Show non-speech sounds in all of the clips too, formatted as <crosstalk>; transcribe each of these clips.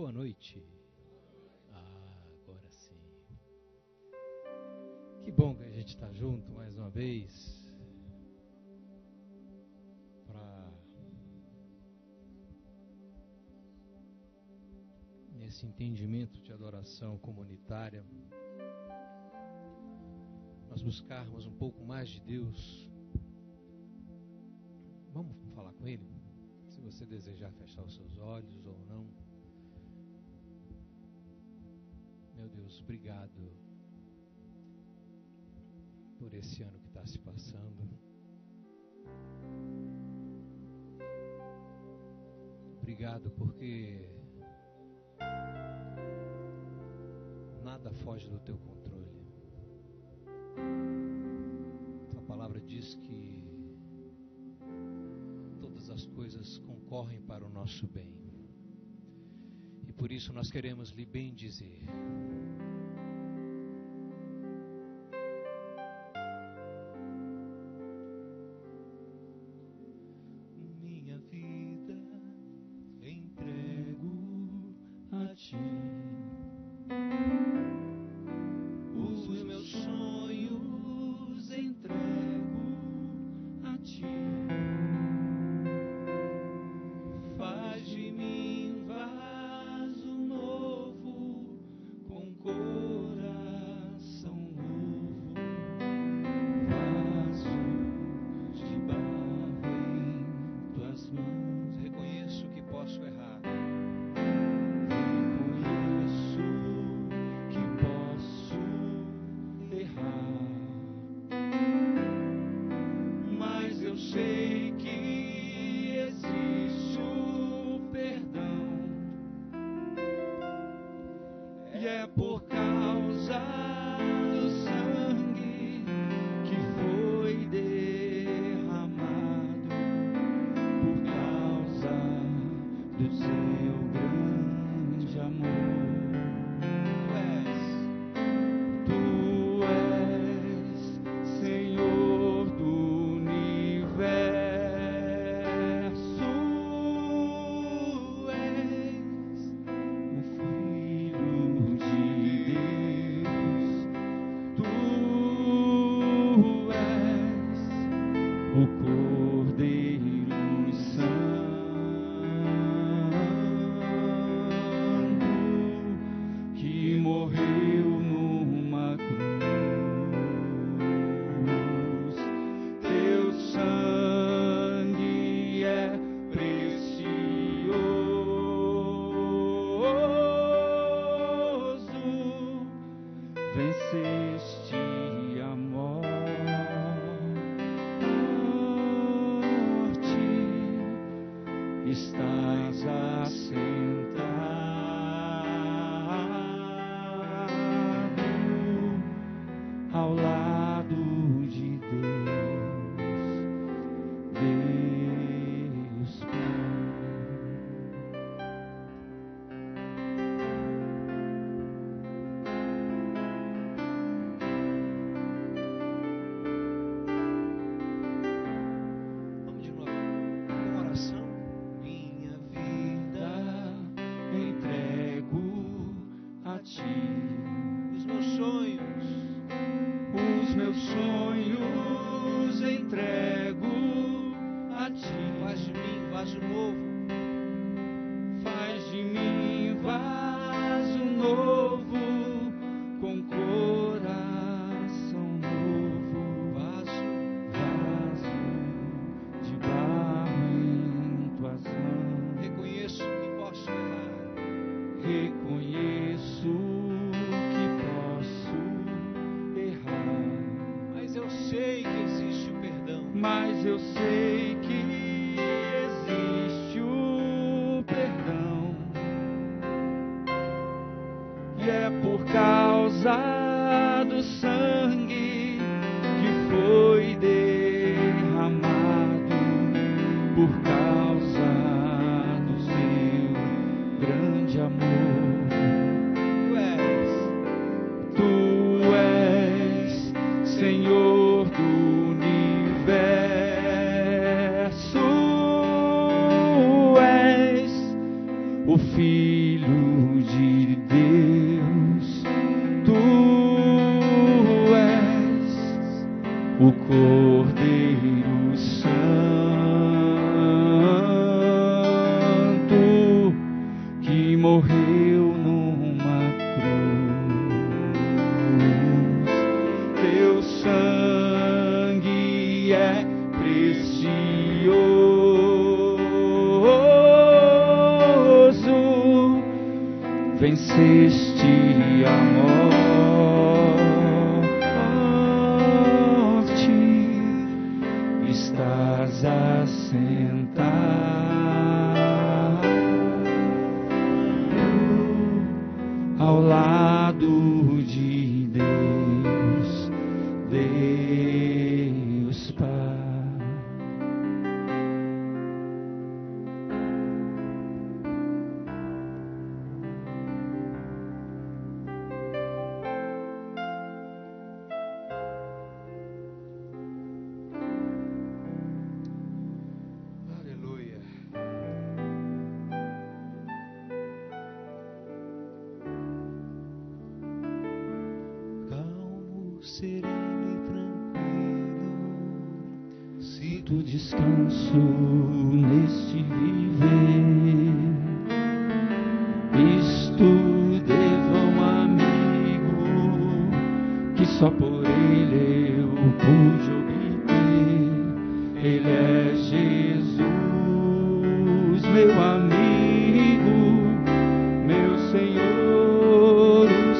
Boa noite. Ah, agora sim. Que bom que a gente está junto mais uma vez para nesse entendimento de adoração comunitária nós buscarmos um pouco mais de Deus. Vamos falar com Ele, se você desejar fechar os seus olhos ou não. Meu Deus, obrigado por esse ano que está se passando. Obrigado porque nada foge do teu controle. Tua palavra diz que todas as coisas concorrem para o nosso bem. Por isso nós queremos lhe bendizer. venceste a morte, estás aceito.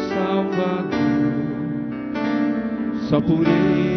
Será amado por meu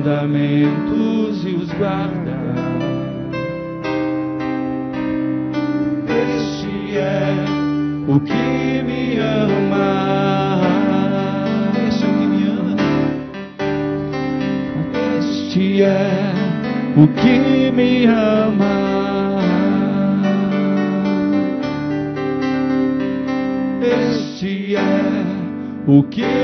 mandamentos e os guarda. Este é o que me ama. Este é o que me ama. Este é o que me ama. Este é o que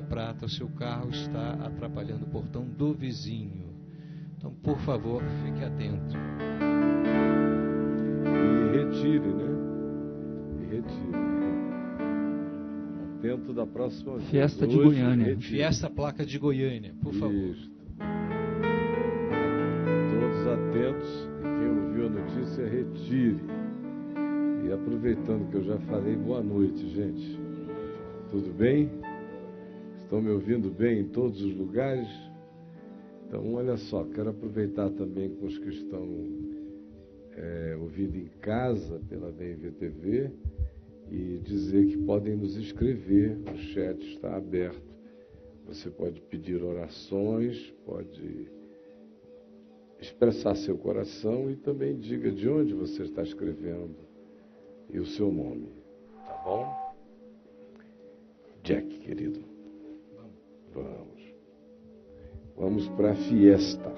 Prata, o seu carro está atrapalhando o portão do vizinho. Então, por favor, fique atento. E retire, né? E retire. Atento da próxima vez. Fiesta de Hoje, Goiânia. retire. Fiesta Placa de Goiânia, por favor. Isto. Todos atentos. Quem ouviu a notícia, retire. E aproveitando que eu já falei, boa noite, gente. Tudo bem? Estão me ouvindo bem em todos os lugares? Então, olha só, quero aproveitar também com os que estão é, ouvindo em casa pela DNV TV e dizer que podem nos escrever, o chat está aberto. Você pode pedir orações, pode expressar seu coração e também diga de onde você está escrevendo e o seu nome. Tá bom? Jack, querido. Vamos. Vamos para a fiesta.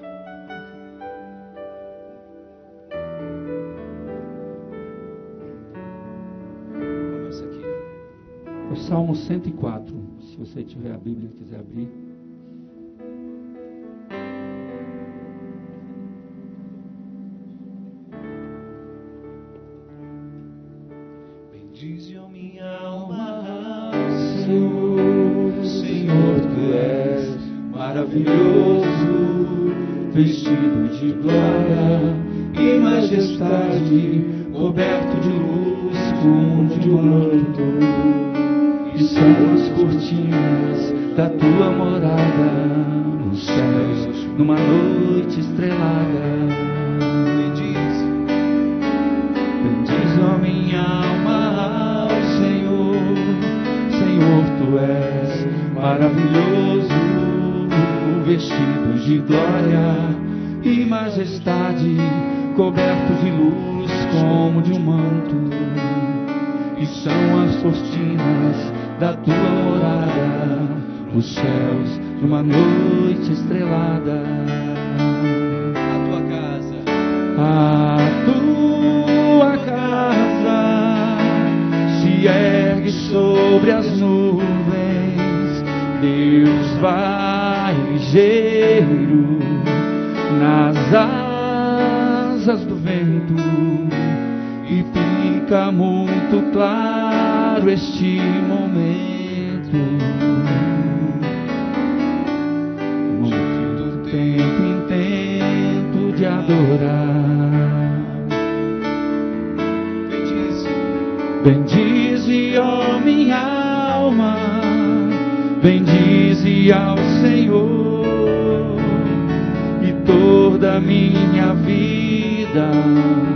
O Salmo 104, se você tiver a Bíblia e quiser abrir. Maravilhoso, vestido de glória e majestade, coberto de luz como de um manto. Céus numa noite adorar. Bendize. Bendize, ó minha alma, bendize ao Senhor e toda minha vida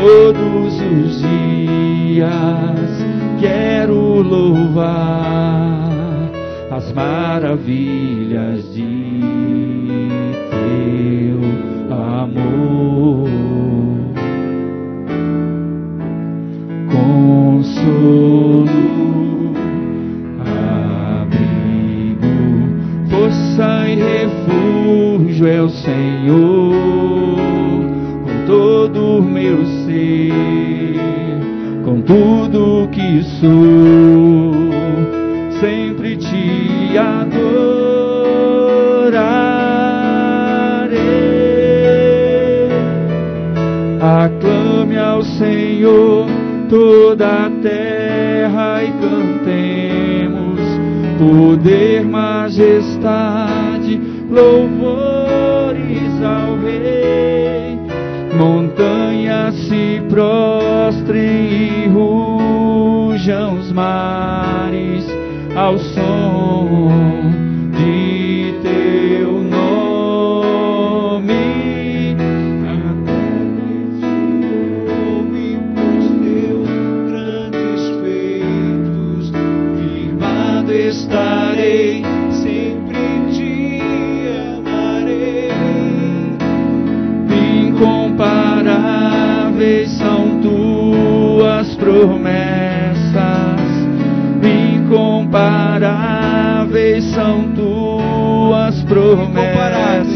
todos os dias. Quero louvar as maravilhas de sou, sempre te adorarei. Aclame ao Senhor toda a terra e cantemos poder, majestade, louvor. rejam os mares aos comparar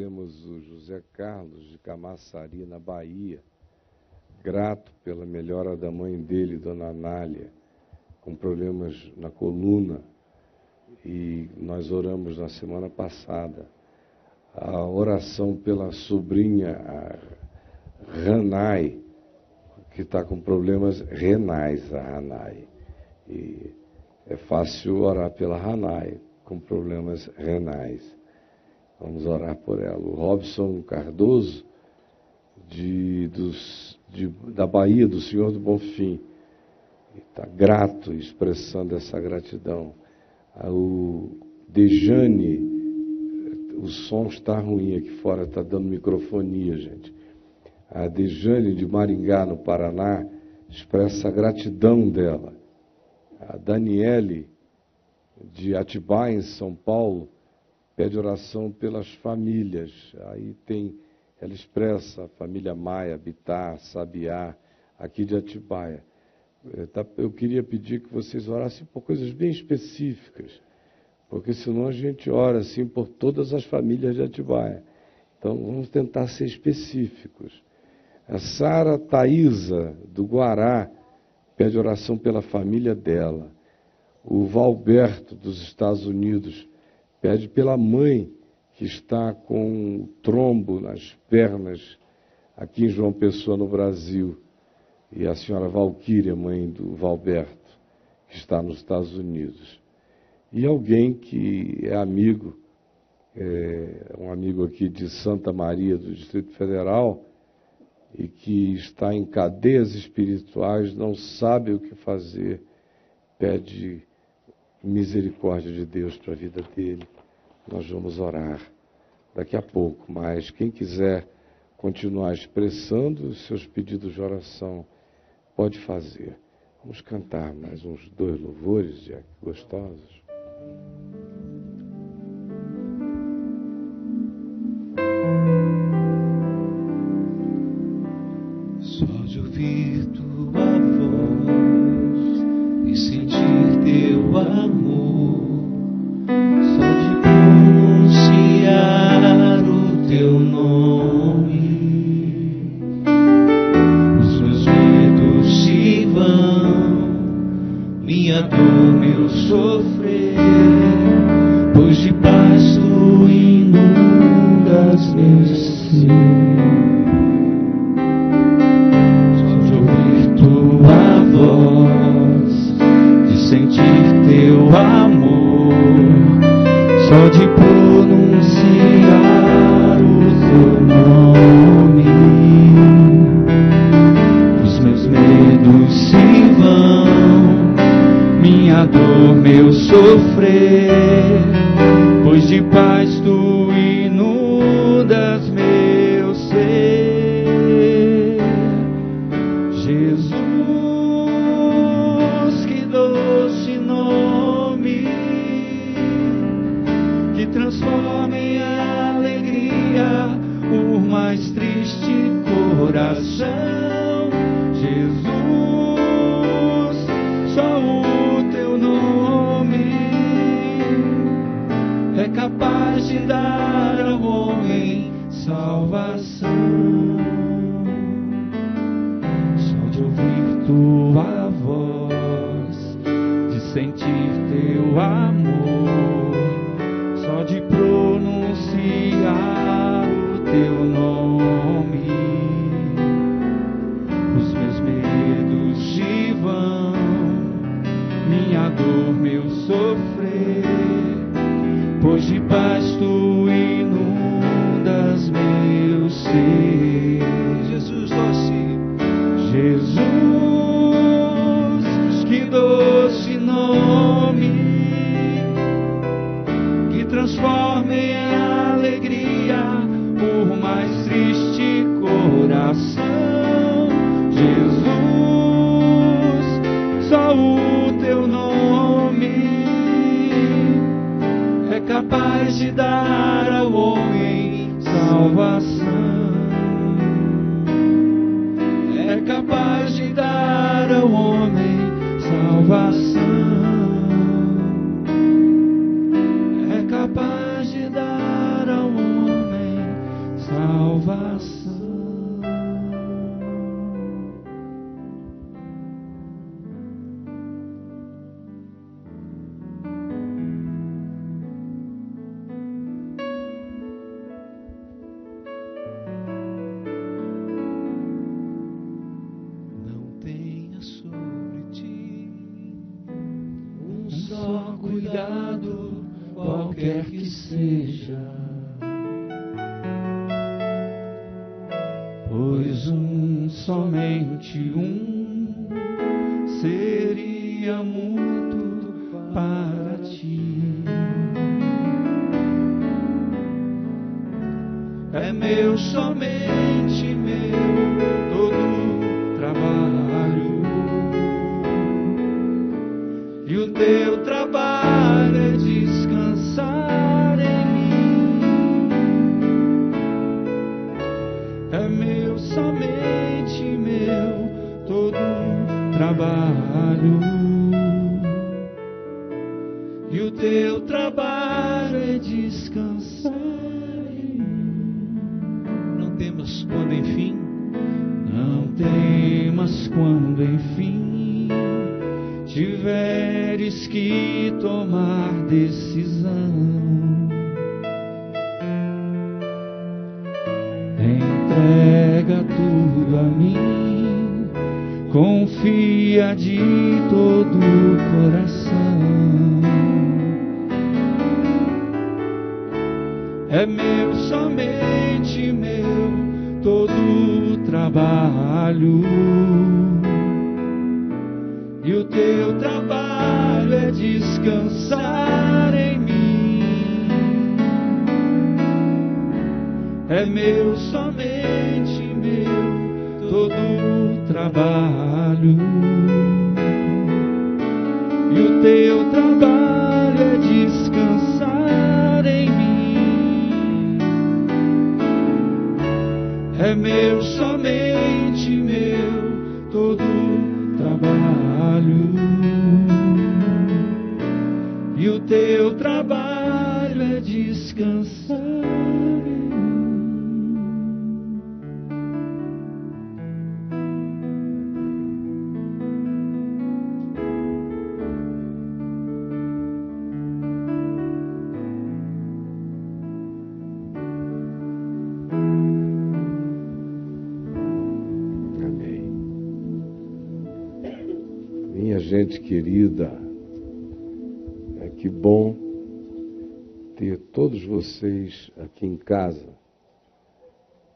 temos o José Carlos de Camaçari, na Bahia, grato pela melhora da mãe dele, Dona Anália, com problemas na coluna, e nós oramos na semana passada. A oração pela sobrinha Ranai, que está com problemas renais, a Ranai. E é fácil orar pela Ranai, com problemas renais. Vamos orar por ela. O Robson Cardoso, de, dos, de, da Bahia, do Senhor do Bonfim, está grato, expressando essa gratidão. Ah, o Dejane, o som está ruim aqui fora, está dando microfonia, gente. A Dejane de Maringá, no Paraná, expressa a gratidão dela. A Daniele de Atibaia, em São Paulo, pede oração pelas famílias. Aí tem, ela expressa a família Maia, Bitar, Sabiá, aqui de Atibaia. Eh, tá, eu queria pedir que vocês orassem por coisas bem específicas, porque senão a gente ora assim por todas as famílias de Atibaia. Então vamos tentar ser específicos. A Sara Thaisa, do Guará, pede oração pela família dela. O Valberto, dos Estados Unidos, pede pela mãe que está com trombo nas pernas aqui em João Pessoa, no Brasil e a senhora Valquíria, mãe do Valberto, que está nos Estados Unidos. E alguém que é amigo, é, um amigo aqui de Santa Maria, do Distrito Federal, e que está em cadeias espirituais, não sabe o que fazer, pede misericórdia de Deus para a vida dele. Nós vamos orar daqui a pouco, mas quem quiser continuar expressando os seus pedidos de oração, pode fazer. Vamos cantar mais uns dois louvores, Jack, gostosos. Vocês aqui em casa,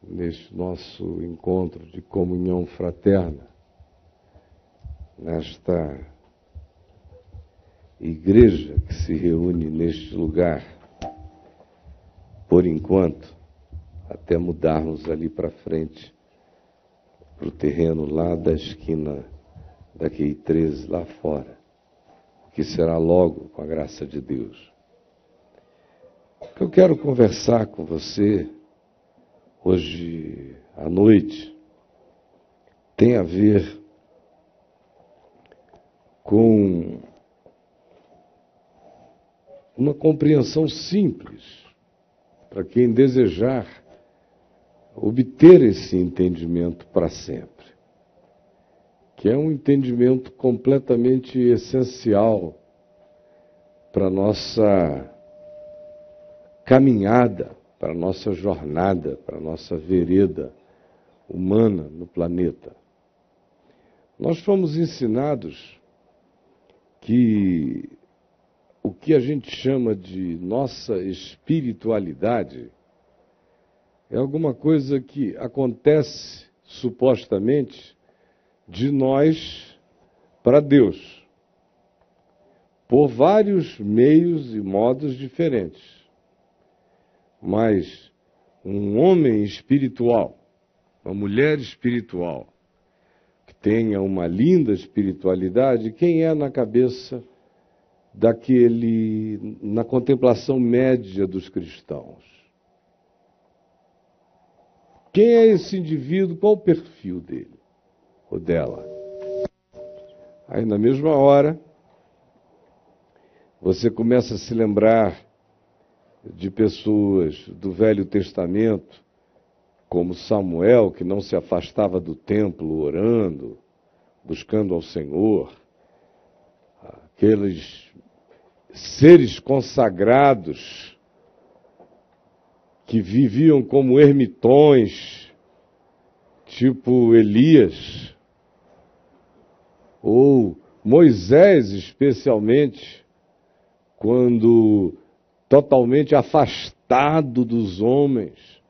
neste nosso encontro de comunhão fraterna, nesta igreja que se reúne neste lugar, por enquanto, até mudarmos ali para frente para o terreno lá da esquina da QI 13, lá fora, que será logo com a graça de Deus. Que eu quero conversar com você hoje à noite. Tem a ver com uma compreensão simples para quem desejar obter esse entendimento para sempre, que é um entendimento completamente essencial para nossa caminhada, para a nossa jornada, para a nossa vereda humana no planeta. Nós fomos ensinados que o que a gente chama de nossa espiritualidade é alguma coisa que acontece supostamente de nós para Deus, por vários meios e modos diferentes. Mas um homem espiritual, uma mulher espiritual, que tenha uma linda espiritualidade, quem é na cabeça daquele, na contemplação média dos cristãos? Quem é esse indivíduo? Qual o perfil dele ou dela? Aí, na mesma hora, você começa a se lembrar de pessoas do Velho Testamento, como Samuel, que não se afastava do templo orando, buscando ao Senhor, aqueles seres consagrados que viviam como ermitões, tipo Elias, ou Moisés, especialmente, quando totalmente afastado dos homens,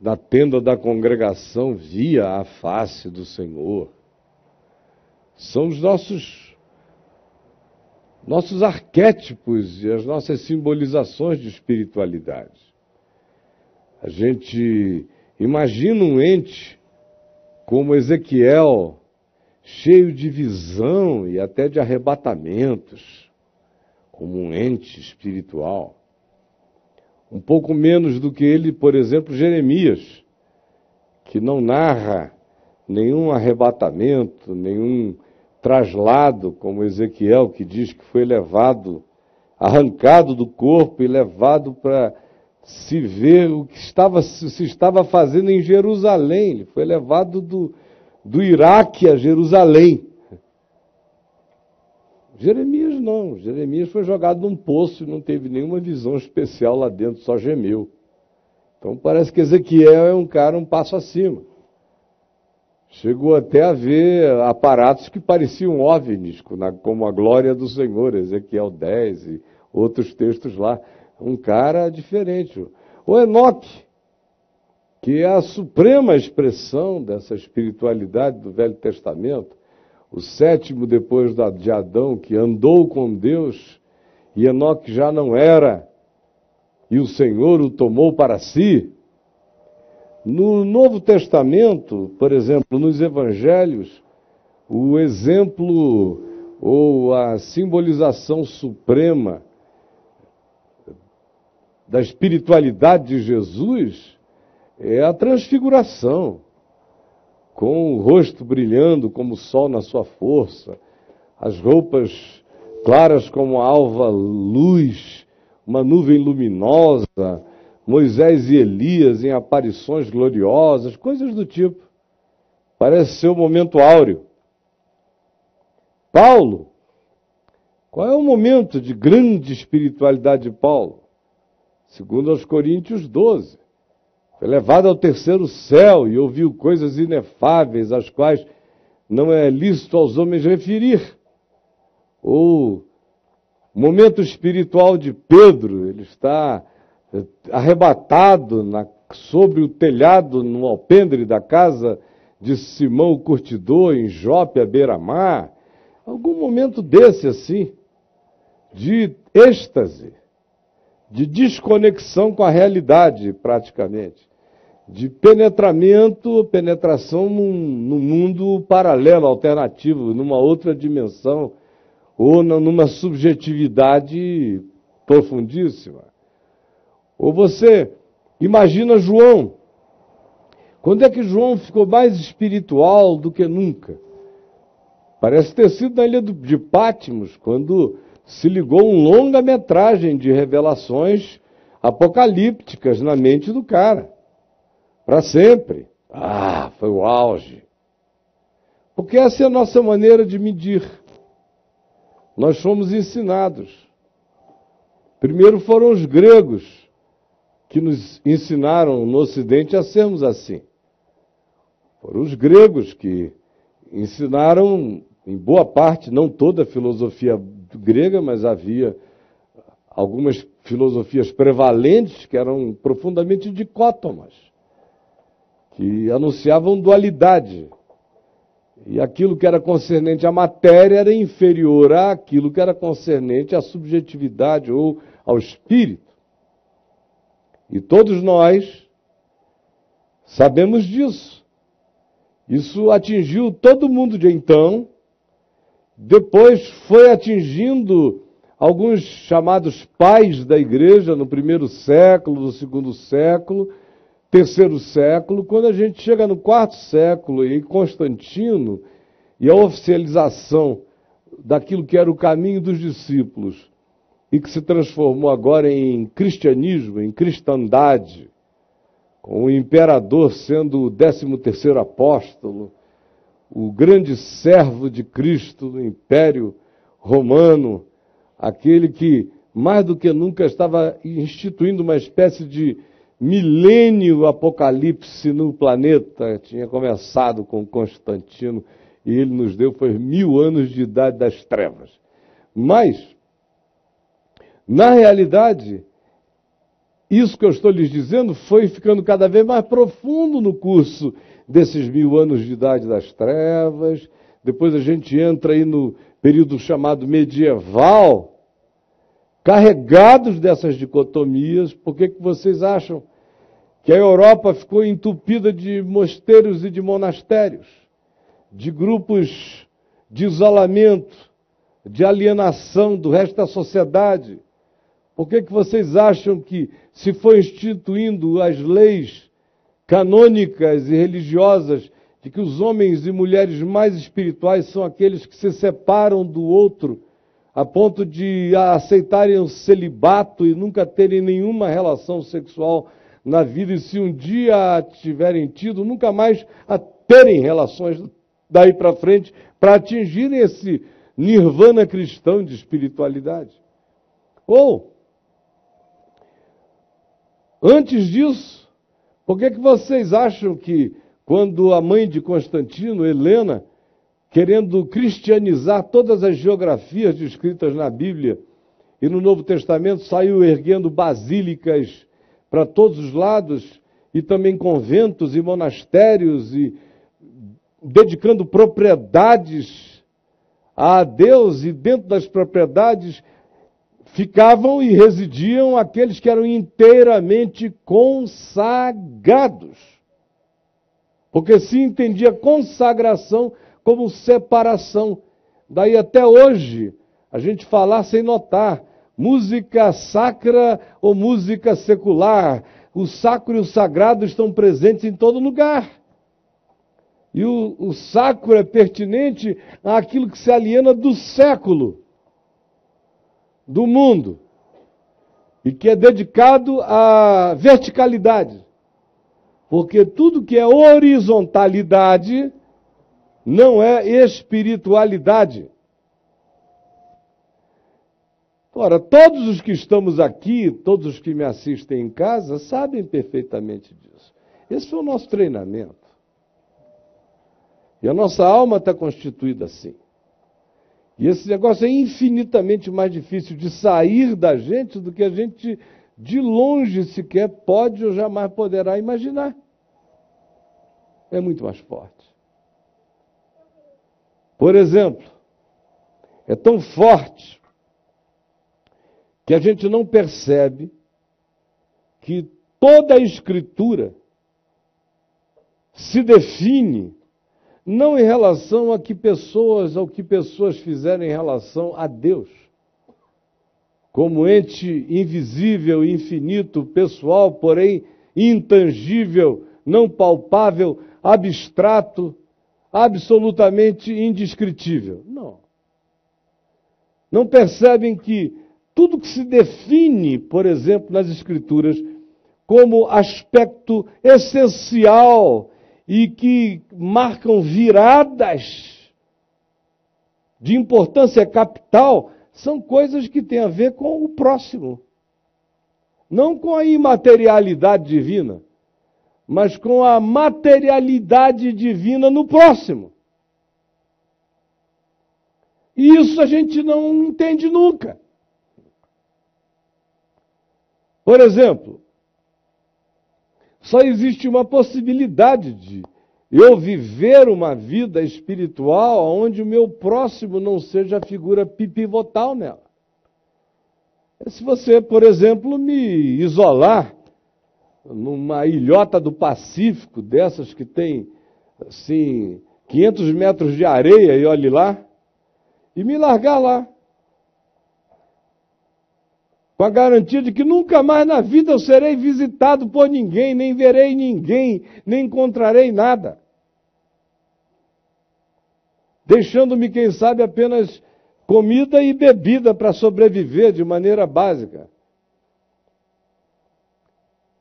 na tenda da congregação, via a face do Senhor. São os nossos nossos arquétipos e as nossas simbolizações de espiritualidade. A gente imagina um ente como Ezequiel, cheio de visão e até de arrebatamentos, como um ente espiritual. Um pouco menos do que ele, por exemplo, Jeremias, que não narra nenhum arrebatamento, nenhum traslado, como Ezequiel, que diz que foi levado, arrancado do corpo e levado para se ver o que estava, se estava fazendo em Jerusalém. Ele foi levado do, do Iraque a Jerusalém. Jeremias não. Jeremias foi jogado num poço e não teve nenhuma visão especial lá dentro, só gemeu. Então parece que Ezequiel é um cara um passo acima. Chegou até a ver aparatos que pareciam OVNIs, como a glória do Senhor, Ezequiel 10 e outros textos lá. Um cara diferente. O Enoque, que é a suprema expressão dessa espiritualidade do Velho Testamento, o sétimo depois de Adão, que andou com Deus, e Enoque já não era, e o Senhor o tomou para si. No Novo Testamento, por exemplo, nos Evangelhos, o exemplo ou a simbolização suprema da espiritualidade de Jesus é a transfiguração, com o rosto brilhando como o sol na sua força, as roupas claras como a alva luz, uma nuvem luminosa, Moisés e Elias em aparições gloriosas, coisas do tipo. Parece ser o momento áureo. Paulo, qual é o momento de grande espiritualidade de Paulo? Segundo aos Coríntios 12. Foi levado ao terceiro céu e ouviu coisas inefáveis, às quais não é lícito aos homens referir. Ou momento espiritual de Pedro, ele está arrebatado na, sobre o telhado, no alpendre da casa de Simão o Curtidor, em Jope, à beira-mar. Algum momento desse assim, de êxtase, de desconexão com a realidade, praticamente, de penetramento, penetração num, num mundo paralelo, alternativo, numa outra dimensão, ou numa subjetividade profundíssima. Ou você imagina João. Quando é que João ficou mais espiritual do que nunca? Parece ter sido na ilha de Pátimos, quando se ligou um longa-metragem de revelações apocalípticas na mente do cara. Para sempre. Ah, foi o auge. Porque essa é a nossa maneira de medir. Nós fomos ensinados. Primeiro foram os gregos que nos ensinaram no Ocidente a sermos assim. Foram os gregos que ensinaram, em boa parte, não toda a filosofia grega, mas havia algumas filosofias prevalentes que eram profundamente dicótomas, que anunciavam dualidade. E aquilo que era concernente à matéria era inferior àquilo que era concernente à subjetividade ou ao espírito. E todos nós sabemos disso. Isso atingiu todo mundo de então, depois foi atingindo alguns chamados pais da igreja no primeiro século, no segundo século, terceiro século, quando a gente chega no quarto século e Constantino e a oficialização daquilo que era o caminho dos discípulos e que se transformou agora em cristianismo, em cristandade, com o imperador sendo o décimo terceiro apóstolo, o grande servo de Cristo no Império Romano, aquele que mais do que nunca estava instituindo uma espécie de milênio apocalipse no planeta, tinha começado com Constantino e ele nos deu foi mil anos de idade das trevas. Mas na realidade, isso que eu estou lhes dizendo foi ficando cada vez mais profundo no curso desses mil anos de idade das trevas. Depois a gente entra aí no período chamado medieval, carregados dessas dicotomias. Por que, que vocês acham que a Europa ficou entupida de mosteiros e de monastérios, de grupos de isolamento, de alienação do resto da sociedade. Por que, que vocês acham que se foi instituindo as leis canônicas e religiosas de que os homens e mulheres mais espirituais são aqueles que se separam do outro a ponto de aceitarem o celibato e nunca terem nenhuma relação sexual na vida, e se um dia tiverem tido, nunca mais a terem relações daí para frente, para atingirem esse nirvana cristão de espiritualidade. Ou, antes disso, por que, que vocês acham que quando a mãe de Constantino, Helena, querendo cristianizar todas as geografias descritas na Bíblia e no Novo Testamento, saiu erguendo basílicas para todos os lados e também conventos e monastérios e dedicando propriedades a Deus e dentro das propriedades ficavam e residiam aqueles que eram inteiramente consagrados. Porque se entendia consagração como separação. Daí até hoje, a gente falar sem notar, música sacra ou música secular. O sacro e o sagrado estão presentes em todo lugar. E o, o sacro é pertinente àquilo que se aliena do século, do mundo, e que é dedicado à verticalidade. Porque tudo que é horizontalidade não é espiritualidade. Ora, todos os que estamos aqui, todos os que me assistem em casa, sabem perfeitamente disso. Esse foi o nosso treinamento. E a nossa alma está constituída assim. E esse negócio é infinitamente mais difícil de sair da gente do que a gente de longe sequer pode ou jamais poderá imaginar. É muito mais forte. Por exemplo, é tão forte que a gente não percebe que toda a Escritura se define não em relação a que pessoas, ao que pessoas fizeram em relação a Deus, como ente invisível, infinito, pessoal, porém intangível, não palpável, abstrato, absolutamente indescritível. Não. Não percebem que tudo que se define, por exemplo, nas Escrituras, como aspecto essencial e que marcam viradas de importância capital, são coisas que têm a ver com o próximo, não com a imaterialidade divina mas com a materialidade divina no próximo. E isso a gente não entende nunca. Por exemplo, só existe uma possibilidade de eu viver uma vida espiritual onde o meu próximo não seja a figura pipivotal nela. Se você, por exemplo, me isolar numa ilhota do Pacífico, dessas que tem, assim, 500 metros de areia, e olhe lá, e me largar lá. Com a garantia de que nunca mais na vida eu serei visitado por ninguém, nem verei ninguém, nem encontrarei nada. Deixando-me, quem sabe, apenas comida e bebida para sobreviver de maneira básica.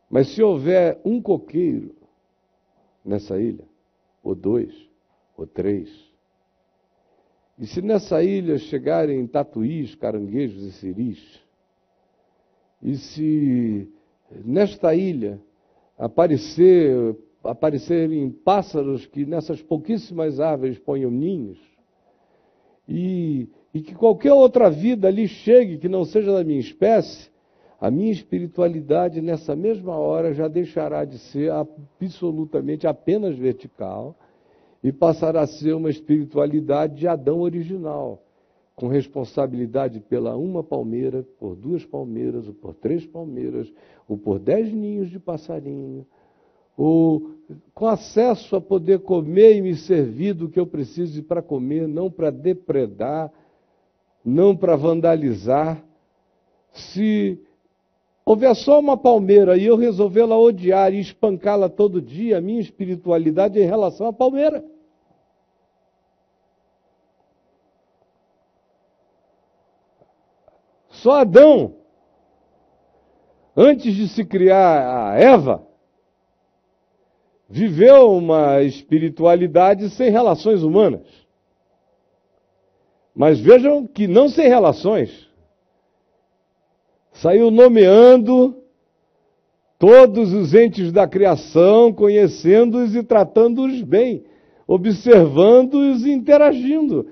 Mas se houver um coqueiro nessa ilha, ou dois, ou três, e se nessa ilha chegarem tatuís, caranguejos e ciris, e se nesta ilha aparecer, aparecerem pássaros que nessas pouquíssimas árvores ponham ninhos, e, e que qualquer outra vida ali chegue que não seja da minha espécie, a minha espiritualidade nessa mesma hora já deixará de ser absolutamente apenas vertical e passará a ser uma espiritualidade de Adão original, com responsabilidade pela uma palmeira, por duas palmeiras, ou por três palmeiras, ou por dez ninhos de passarinho, ou com acesso a poder comer e me servir do que eu preciso para comer, não para depredar, não para vandalizar. Se houver só uma palmeira e eu resolvê-la odiar e espancá-la todo dia, a minha espiritualidade é em relação à palmeira. Só Adão, antes de se criar a Eva, viveu uma espiritualidade sem relações humanas. Mas vejam que não sem relações. Saiu nomeando todos os entes da criação, conhecendo-os e tratando-os bem, observando-os e interagindo.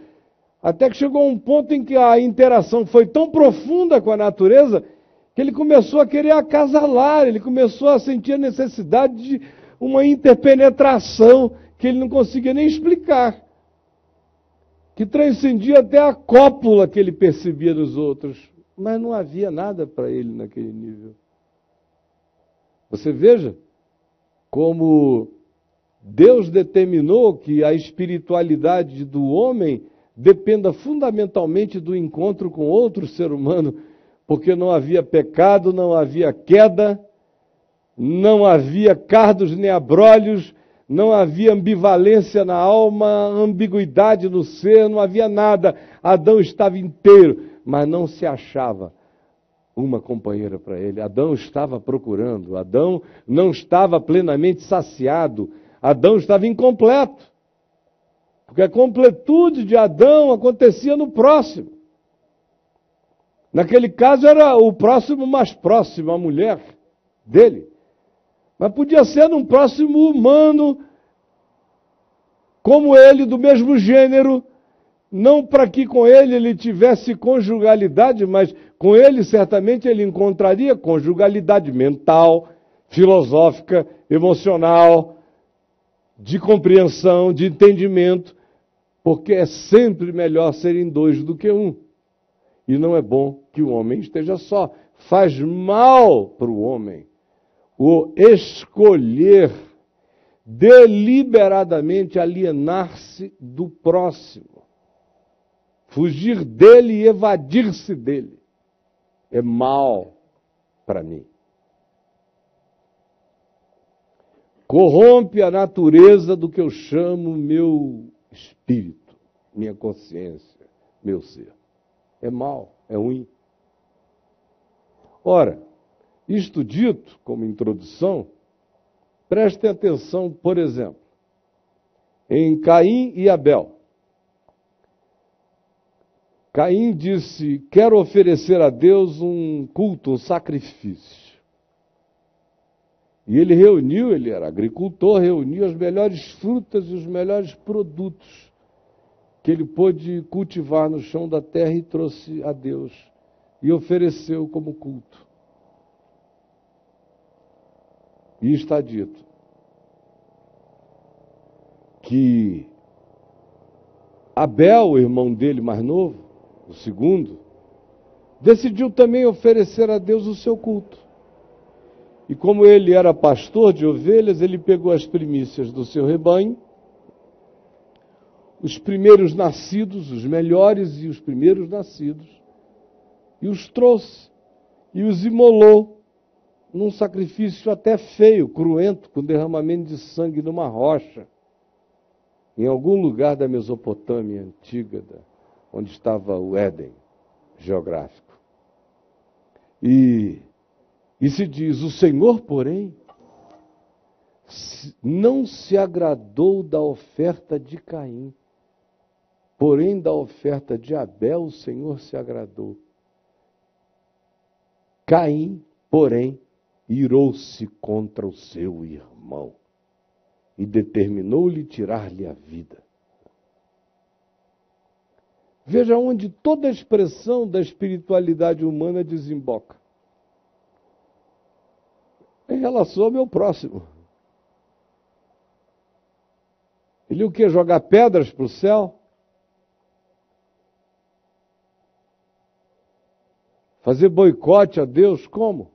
Até que chegou um ponto em que a interação foi tão profunda com a natureza que ele começou a querer acasalar, ele começou a sentir a necessidade de uma interpenetração que ele não conseguia nem explicar, que transcendia até a cópula que ele percebia nos outros, mas não havia nada para ele naquele nível. Você veja como Deus determinou que a espiritualidade do homem dependa fundamentalmente do encontro com outro ser humano, porque não havia pecado, não havia queda, não havia cardos nem abrolhos, não havia ambivalência na alma, ambiguidade no ser, não havia nada. Adão estava inteiro, mas não se achava uma companheira para ele. Adão estava procurando, Adão não estava plenamente saciado, Adão estava incompleto. Porque a completude de Adão acontecia no próximo. Naquele caso era o próximo mais próximo, a mulher dele. Mas podia ser num próximo humano, como ele, do mesmo gênero, não para que com ele ele tivesse conjugalidade, mas com ele certamente ele encontraria conjugalidade mental, filosófica, emocional, de compreensão, de entendimento, porque é sempre melhor serem dois do que um. E não é bom que o homem esteja só. Faz mal para o homem o escolher deliberadamente alienar-se do próximo, fugir dele e evadir-se dele. É mal para mim. Corrompe a natureza do que eu chamo meu espírito, minha consciência, meu ser. É mal, é ruim. Ora, isto dito como introdução, prestem atenção, por exemplo, em Caim e Abel. Caim disse: Quero oferecer a Deus um culto, um sacrifício. E ele reuniu, ele era agricultor, reuniu as melhores frutas e os melhores produtos que ele pôde cultivar no chão da terra e trouxe a Deus e ofereceu como culto. E está dito que Abel, o irmão dele mais novo, o segundo, decidiu também oferecer a Deus o seu culto. E como ele era pastor de ovelhas, ele pegou as primícias do seu rebanho, os primeiros nascidos, os melhores e os primeiros nascidos, e os trouxe e os imolou num sacrifício até feio, cruento, com derramamento de sangue numa rocha, em algum lugar da Mesopotâmia antiga, onde estava o Éden geográfico. E e se diz: O Senhor, porém, não se agradou da oferta de Caim, porém da oferta de Abel o Senhor se agradou. Caim, porém, irou-se contra o seu irmão e determinou-lhe tirar-lhe a vida. Veja onde toda a expressão da espiritualidade humana desemboca em relação ao meu próximo. Ele o que? Jogar pedras para o céu? Fazer boicote a Deus, como?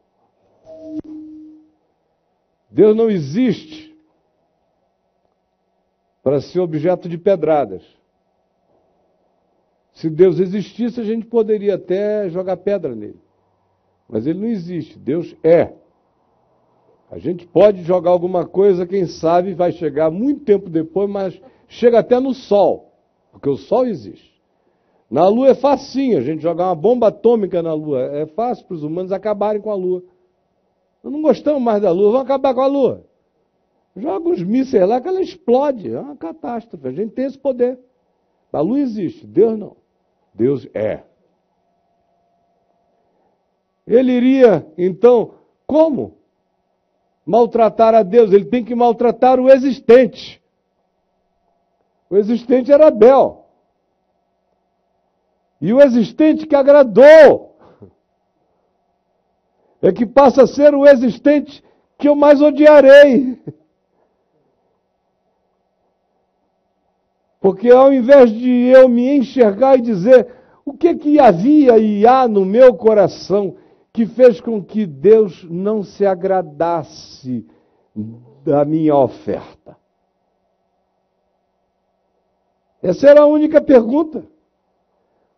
Deus não existe para ser objeto de pedradas. Se Deus existisse, a gente poderia até jogar pedra nele. Mas ele não existe. Deus é. A gente pode jogar alguma coisa, quem sabe vai chegar muito tempo depois, mas chega até no Sol, porque o Sol existe. Na Lua é facinho, a gente jogar uma bomba atômica na Lua. É fácil para os humanos acabarem com a Lua. Nós não gostamos mais da Lua, vamos acabar com a Lua. Joga uns mísseis lá que ela explode, é uma catástrofe. A gente tem esse poder. A Lua existe, Deus não. Deus é. Ele iria, então, como? Maltratar a Deus, ele tem que maltratar o existente. O existente era Abel. E o existente que agradou é que passa a ser o existente que eu mais odiarei. Porque ao invés de eu me enxergar e dizer o que que havia e há no meu coração que fez com que Deus não se agradasse da minha oferta? Essa era a única pergunta.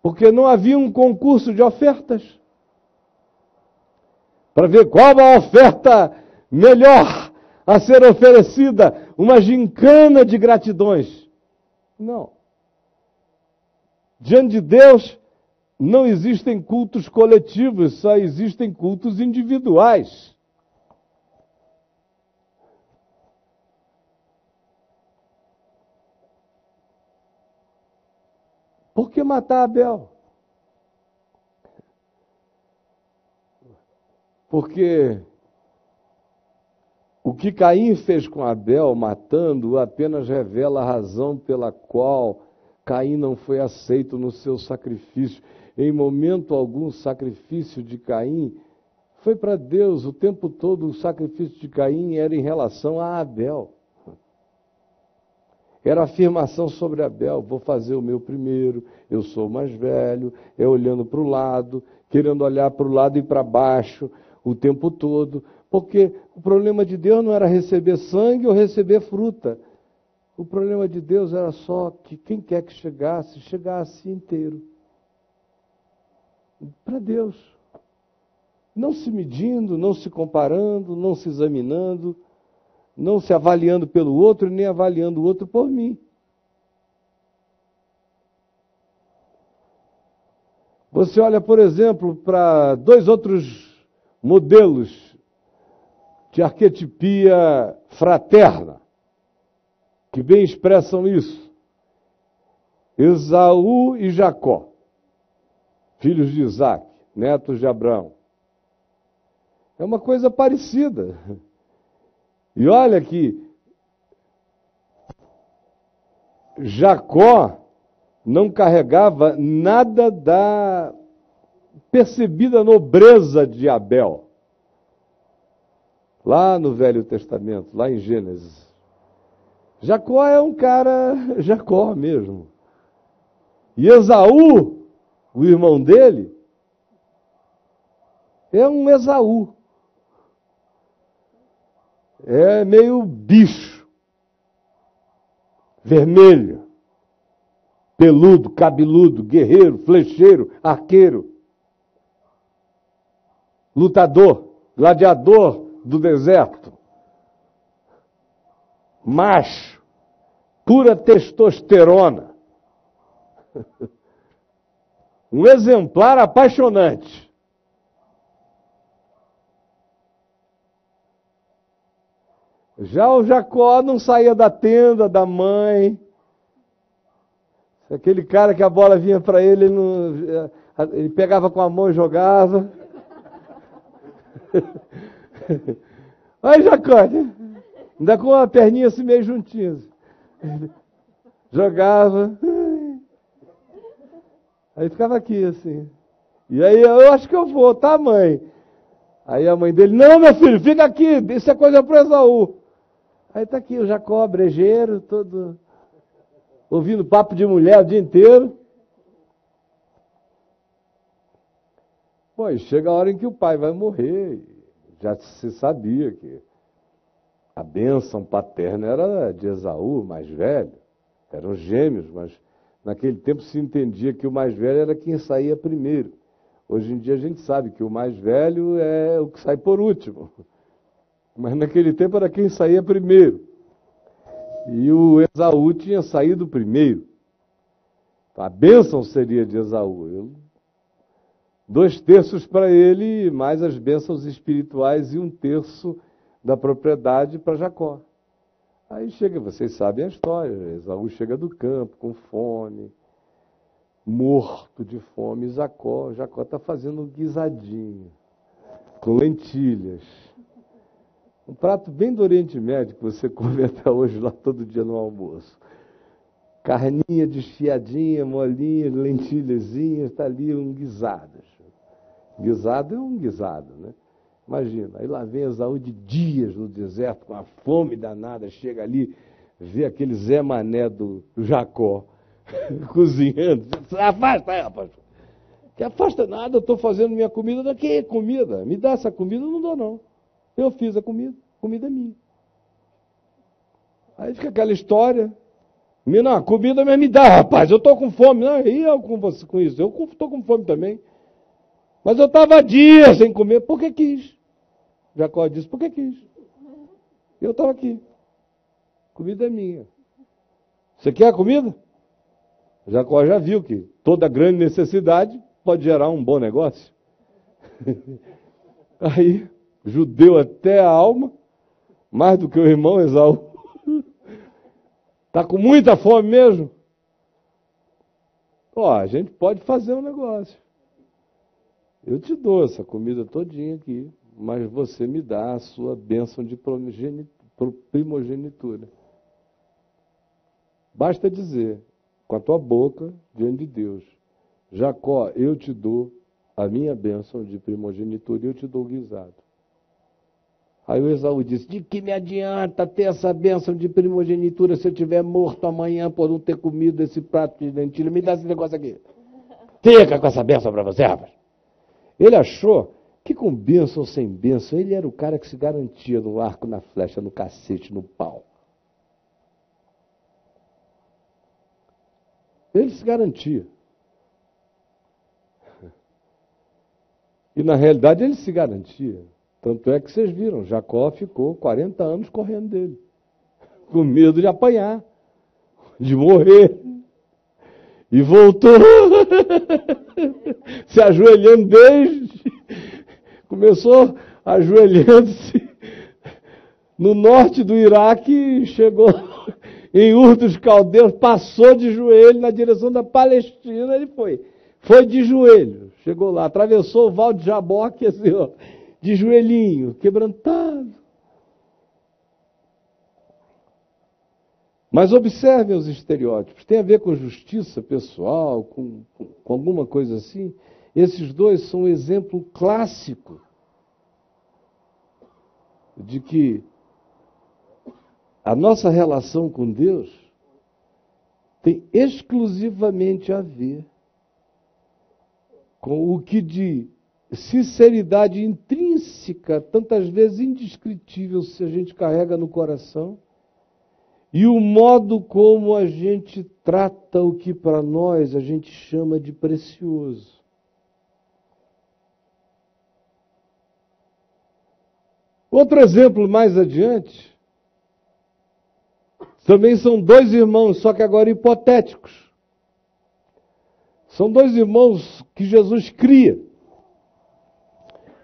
Porque não havia um concurso de ofertas. Para ver qual a oferta melhor a ser oferecida, uma gincana de gratidões. Não. Diante de Deus, não existem cultos coletivos, só existem cultos individuais. Por que matar Abel? Porque o que Caim fez com Abel, matando-o, apenas revela a razão pela qual Caim não foi aceito no seu sacrifício. Em momento algum, sacrifício de Caim foi para Deus. O tempo todo, o sacrifício de Caim era em relação a Abel. Era afirmação sobre Abel: vou fazer o meu primeiro, eu sou mais velho, é olhando para o lado, querendo olhar para o lado e para baixo o tempo todo. Porque o problema de Deus não era receber sangue ou receber fruta. O problema de Deus era só que quem quer que chegasse, chegasse inteiro. Para Deus. Não se medindo, não se comparando, não se examinando, não se avaliando pelo outro, nem avaliando o outro por mim. Você olha, por exemplo, para dois outros modelos de arquetipia fraterna, que bem expressam isso. Esaú e Jacó, filhos de Isaac, netos de Abraão. É uma coisa parecida. E olha que Jacó não carregava nada da percebida nobreza de Abel lá no Velho Testamento, lá em Gênesis. Jacó é um cara Jacó mesmo. E Esaú, o irmão dele, é um Esaú. É meio bicho. Vermelho. Peludo, cabeludo, guerreiro, flecheiro, arqueiro. Lutador, gladiador, do deserto. Macho, pura testosterona. <laughs> Um exemplar apaixonante. Já o Jacó não saía da tenda da mãe. Aquele cara que a bola vinha para ele, ele, não, ele pegava com a mão e jogava. <laughs> Olha, Jacó, ainda com a perninha assim meio juntinha. Jogava. Aí ficava aqui assim. E aí eu acho que eu vou, tá, mãe? Aí a mãe dele, não, meu filho, fica aqui, isso é coisa para Esaú. Aí tá aqui o Jacó, brejeiro, todo ouvindo papo de mulher o dia inteiro. Bom, e chega a hora em que o pai vai morrer. Já se sabia que a bênção paterna era de Esaú, mais velho. Eram gêmeos, mas naquele tempo se entendia que o mais velho era quem saía primeiro. Hoje em dia a gente sabe que o mais velho é o que sai por último. <laughs> Mas naquele tempo era quem saía primeiro. E o Esaú tinha saído primeiro. A bênção seria de Esaú. Dois terços para ele, mais as bênçãos espirituais e um terço da propriedade para Jacó. Aí chega, vocês sabem a história, Esaú chega do campo com fome, morto de fome, Jacó, Jacó está fazendo um guisadinho, com lentilhas. Um prato bem do Oriente Médio que você <laughs> come até hoje lá todo dia no almoço. Carninha desfiadinha, molinha, lentilhazinhas, está ali um guisado. Guisado é um guisado, né? Imagina, aí lá vem Esaú de dias no deserto, com a fome danada, chega ali, vê aquele Zé Mané do Jacó <laughs> cozinhando. Afasta aí, rapaz. Que afasta nada, eu estou fazendo minha comida. Daqui comida. Me dá essa comida, eu não dou não. Eu fiz a comida, comida é minha. Aí fica aquela história. Não, comida me dá, rapaz, eu estou com fome. Não, e eu com, você, com isso? Eu estou com fome também. Mas eu estava dias sem comer, porque quis. Jacó disse, por que quis? Eu estava aqui. Comida é minha. Você quer a comida? Jacó já viu que toda grande necessidade pode gerar um bom negócio. <laughs> Aí, judeu até a alma, mais do que o irmão Esaú. Está <laughs> com muita fome mesmo? Ó, a gente pode fazer um negócio. Eu te dou essa comida todinha aqui mas você me dá a sua bênção de primogenitura. Basta dizer, com a tua boca, diante de Deus, Jacó, eu te dou a minha bênção de primogenitura e eu te dou o guisado. Aí o Esaú disse: De que me adianta ter essa bênção de primogenitura se eu estiver morto amanhã por não ter comido esse prato de lentilha? Me dá esse negócio aqui. Fica com essa bênção para você, rapaz. Ele achou que com bênção ou sem bênção, ele era o cara que se garantia no arco, na flecha, no cacete, no pau. Ele se garantia. E na realidade ele se garantia. Tanto é que vocês viram, Jacó ficou 40 anos correndo dele, com medo de apanhar, de morrer. E voltou, <laughs> se ajoelhando desde começou ajoelhando-se no norte do Iraque, chegou em Ur dos Caldeus, passou de joelho na direção da Palestina, ele foi. Foi de joelho, chegou lá, atravessou o Val de Jaboque, assim, ó, de joelhinho, quebrantado. Mas observem os estereótipos, tem a ver com justiça pessoal, com, com alguma coisa assim. Esses dois são um exemplo clássico de que a nossa relação com Deus tem exclusivamente a ver com o que de sinceridade intrínseca, tantas vezes indescritível, se a gente carrega no coração, e o modo como a gente trata o que para nós a gente chama de precioso. Outro exemplo mais adiante, também são dois irmãos, só que agora hipotéticos. São dois irmãos que Jesus cria.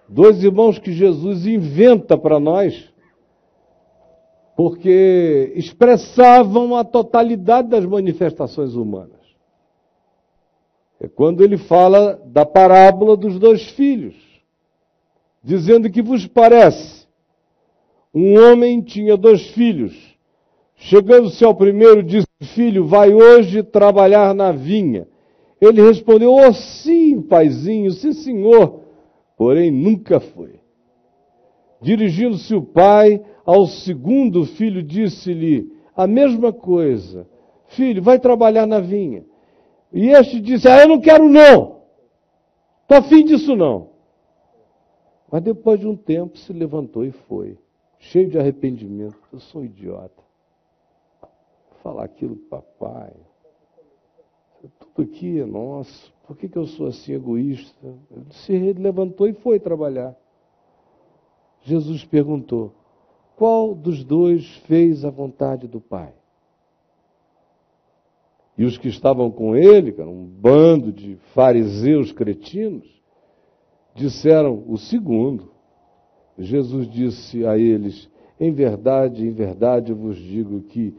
Dois irmãos que Jesus inventa para nós, porque expressavam a totalidade das manifestações humanas. É quando ele fala da parábola dos dois filhos, dizendo que vos parece um homem tinha dois filhos. Chegando-se ao primeiro, disse: Filho, vai hoje trabalhar na vinha. Ele respondeu: Oh, sim, paizinho, sim, senhor. Porém, nunca foi. Dirigindo-se o pai ao segundo filho, disse-lhe a mesma coisa: Filho, vai trabalhar na vinha. E este disse: Ah, eu não quero, não. Estou afim disso, não. Mas depois de um tempo se levantou e foi, cheio de arrependimento. Eu sou um idiota. Falar aquilo papai. Tudo aqui é nosso. Por que, que eu sou assim egoísta? Ele se levantou e foi trabalhar. Jesus perguntou: qual dos dois fez a vontade do Pai? E os que estavam com ele, que era um bando de fariseus cretinos, disseram o segundo. Jesus disse a eles: Em verdade, em verdade vos digo que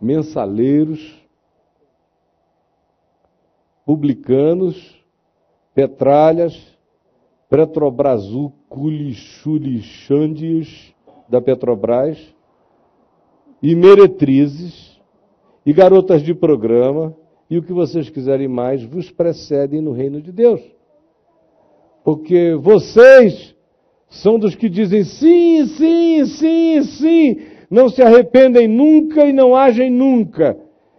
mensaleiros, publicanos, petralhas, Petrobrazuculixurixandias da Petrobras e meretrizes e garotas de programa e o que vocês quiserem mais vos precedem no reino de Deus. Porque vocês são dos que dizem sim, sim, sim, sim, não se arrependem nunca e não agem nunca.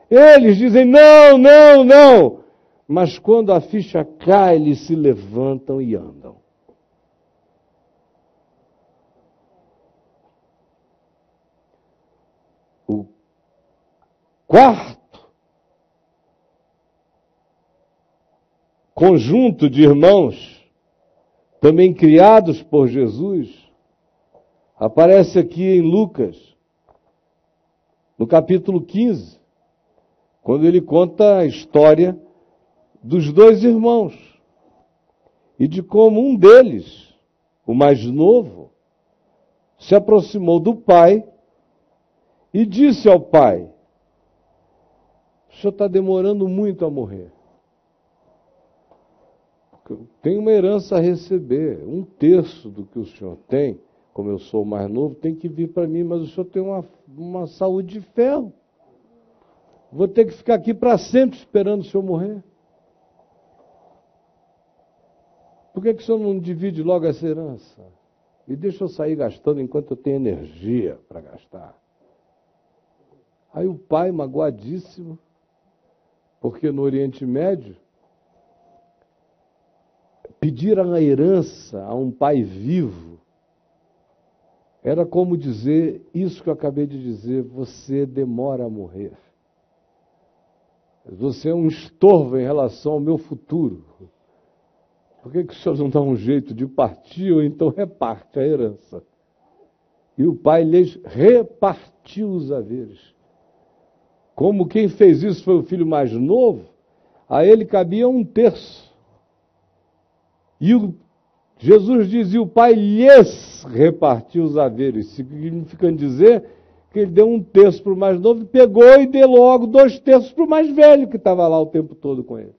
Eles dizem não, não, não. Mas quando a ficha cai, eles se levantam e andam. O quarto conjunto de irmãos, também criados por Jesus, aparece aqui em Lucas, no capítulo 15, quando ele conta a história dos dois irmãos e de como um deles, o mais novo, se aproximou do pai e disse ao pai: O senhor está demorando muito a morrer. Tem uma herança a receber. Um terço do que o senhor tem, como eu sou o mais novo, tem que vir para mim, mas o senhor tem uma, uma saúde de ferro. Vou ter que ficar aqui para sempre esperando o senhor morrer. Por que, que o senhor não divide logo essa herança? E deixa eu sair gastando enquanto eu tenho energia para gastar. Aí o pai, magoadíssimo, porque no Oriente Médio, pedir a herança a um pai vivo era como dizer isso que eu acabei de dizer: você demora a morrer. Você é um estorvo em relação ao meu futuro. Por que, que o senhor não dá um jeito de partir ou então reparte a herança? E o pai lhes repartiu os haveres. Como quem fez isso foi o filho mais novo, a ele cabia um terço. E o, Jesus dizia: o pai lhes repartiu os haveres, significando dizer que ele deu um terço para o mais novo e pegou e deu logo dois terços para o mais velho que estava lá o tempo todo com ele.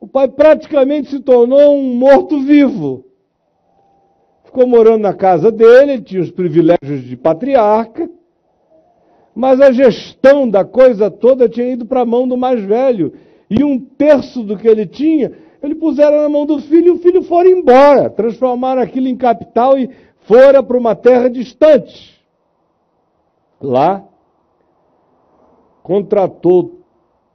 O pai praticamente se tornou um morto-vivo. Ficou morando na casa dele, ele tinha os privilégios de patriarca, mas a gestão da coisa toda tinha ido para a mão do mais velho. E um terço do que ele tinha, ele puseram na mão do filho e o filho foi embora. Transformaram aquilo em capital e fora para uma terra distante. Lá, contratou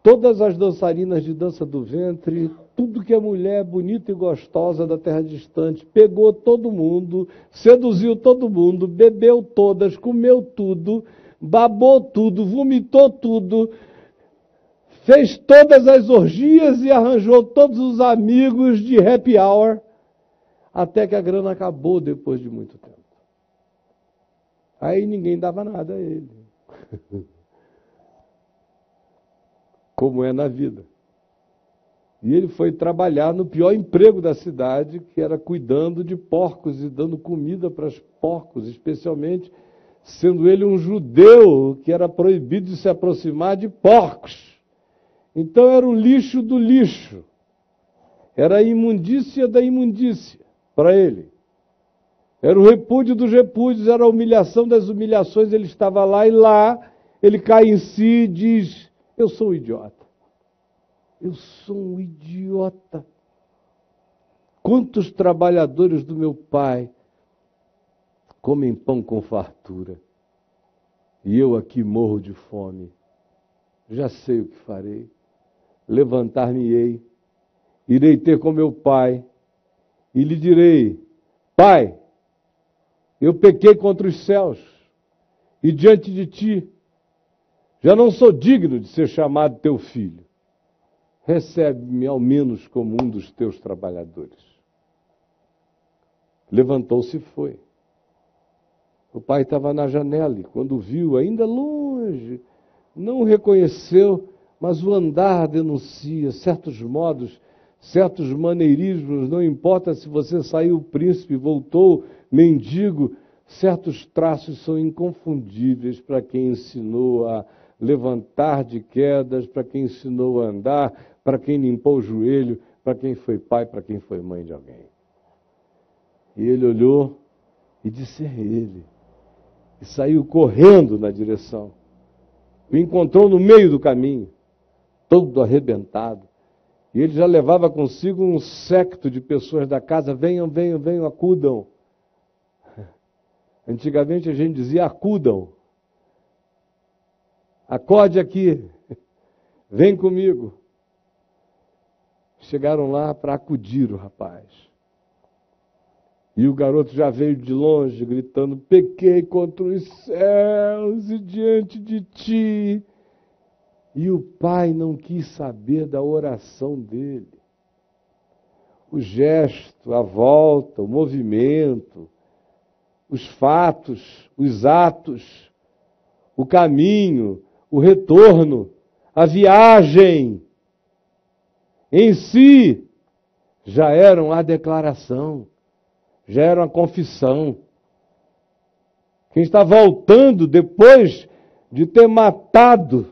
todas as dançarinas de dança do ventre, tudo que é mulher bonita e gostosa da terra distante, pegou todo mundo, seduziu todo mundo, bebeu todas, comeu tudo babou tudo, vomitou tudo, fez todas as orgias e arranjou todos os amigos de happy hour, até que a grana acabou depois de muito tempo. Aí ninguém dava nada a ele. <laughs> Como é na vida. E ele foi trabalhar no pior emprego da cidade, que era cuidando de porcos e dando comida para os porcos, especialmente sendo ele um judeu que era proibido de se aproximar de porcos. Então era o lixo do lixo. Era a imundícia da imundícia para ele. Era o repúdio dos repúdios, era a humilhação das humilhações. Ele estava lá e lá ele cai em si e diz: Eu sou um idiota. Eu sou um idiota. Quantos trabalhadores do meu pai comem pão com fartura. E eu aqui morro de fome. Já sei o que farei. Levantar-me-ei, irei ter com meu pai e lhe direi: Pai, eu pequei contra os céus e diante de ti, já não sou digno de ser chamado teu filho. Recebe-me ao menos como um dos teus trabalhadores. Levantou-se e foi. O pai estava na janela e, quando viu, ainda longe, não o reconheceu, mas o andar denuncia certos modos, certos maneirismos. Não importa se você saiu príncipe, voltou mendigo, certos traços são inconfundíveis para quem ensinou a levantar de quedas, para quem ensinou a andar, para quem limpou o joelho, para quem foi pai, para quem foi mãe de alguém. E ele olhou e disse: É ele. E saiu correndo na direção. O encontrou no meio do caminho, todo arrebentado. E ele já levava consigo um secto de pessoas da casa: venham, venham, venham, acudam. <laughs> Antigamente a gente dizia: acudam. Acorde aqui, <laughs> vem comigo. Chegaram lá para acudir o rapaz. E o garoto já veio de longe, gritando: Pequei contra os céus e diante de ti. E o pai não quis saber da oração dele. O gesto, a volta, o movimento, os fatos, os atos, o caminho, o retorno, a viagem em si já eram a declaração, já eram a confissão. Quem está voltando depois de ter matado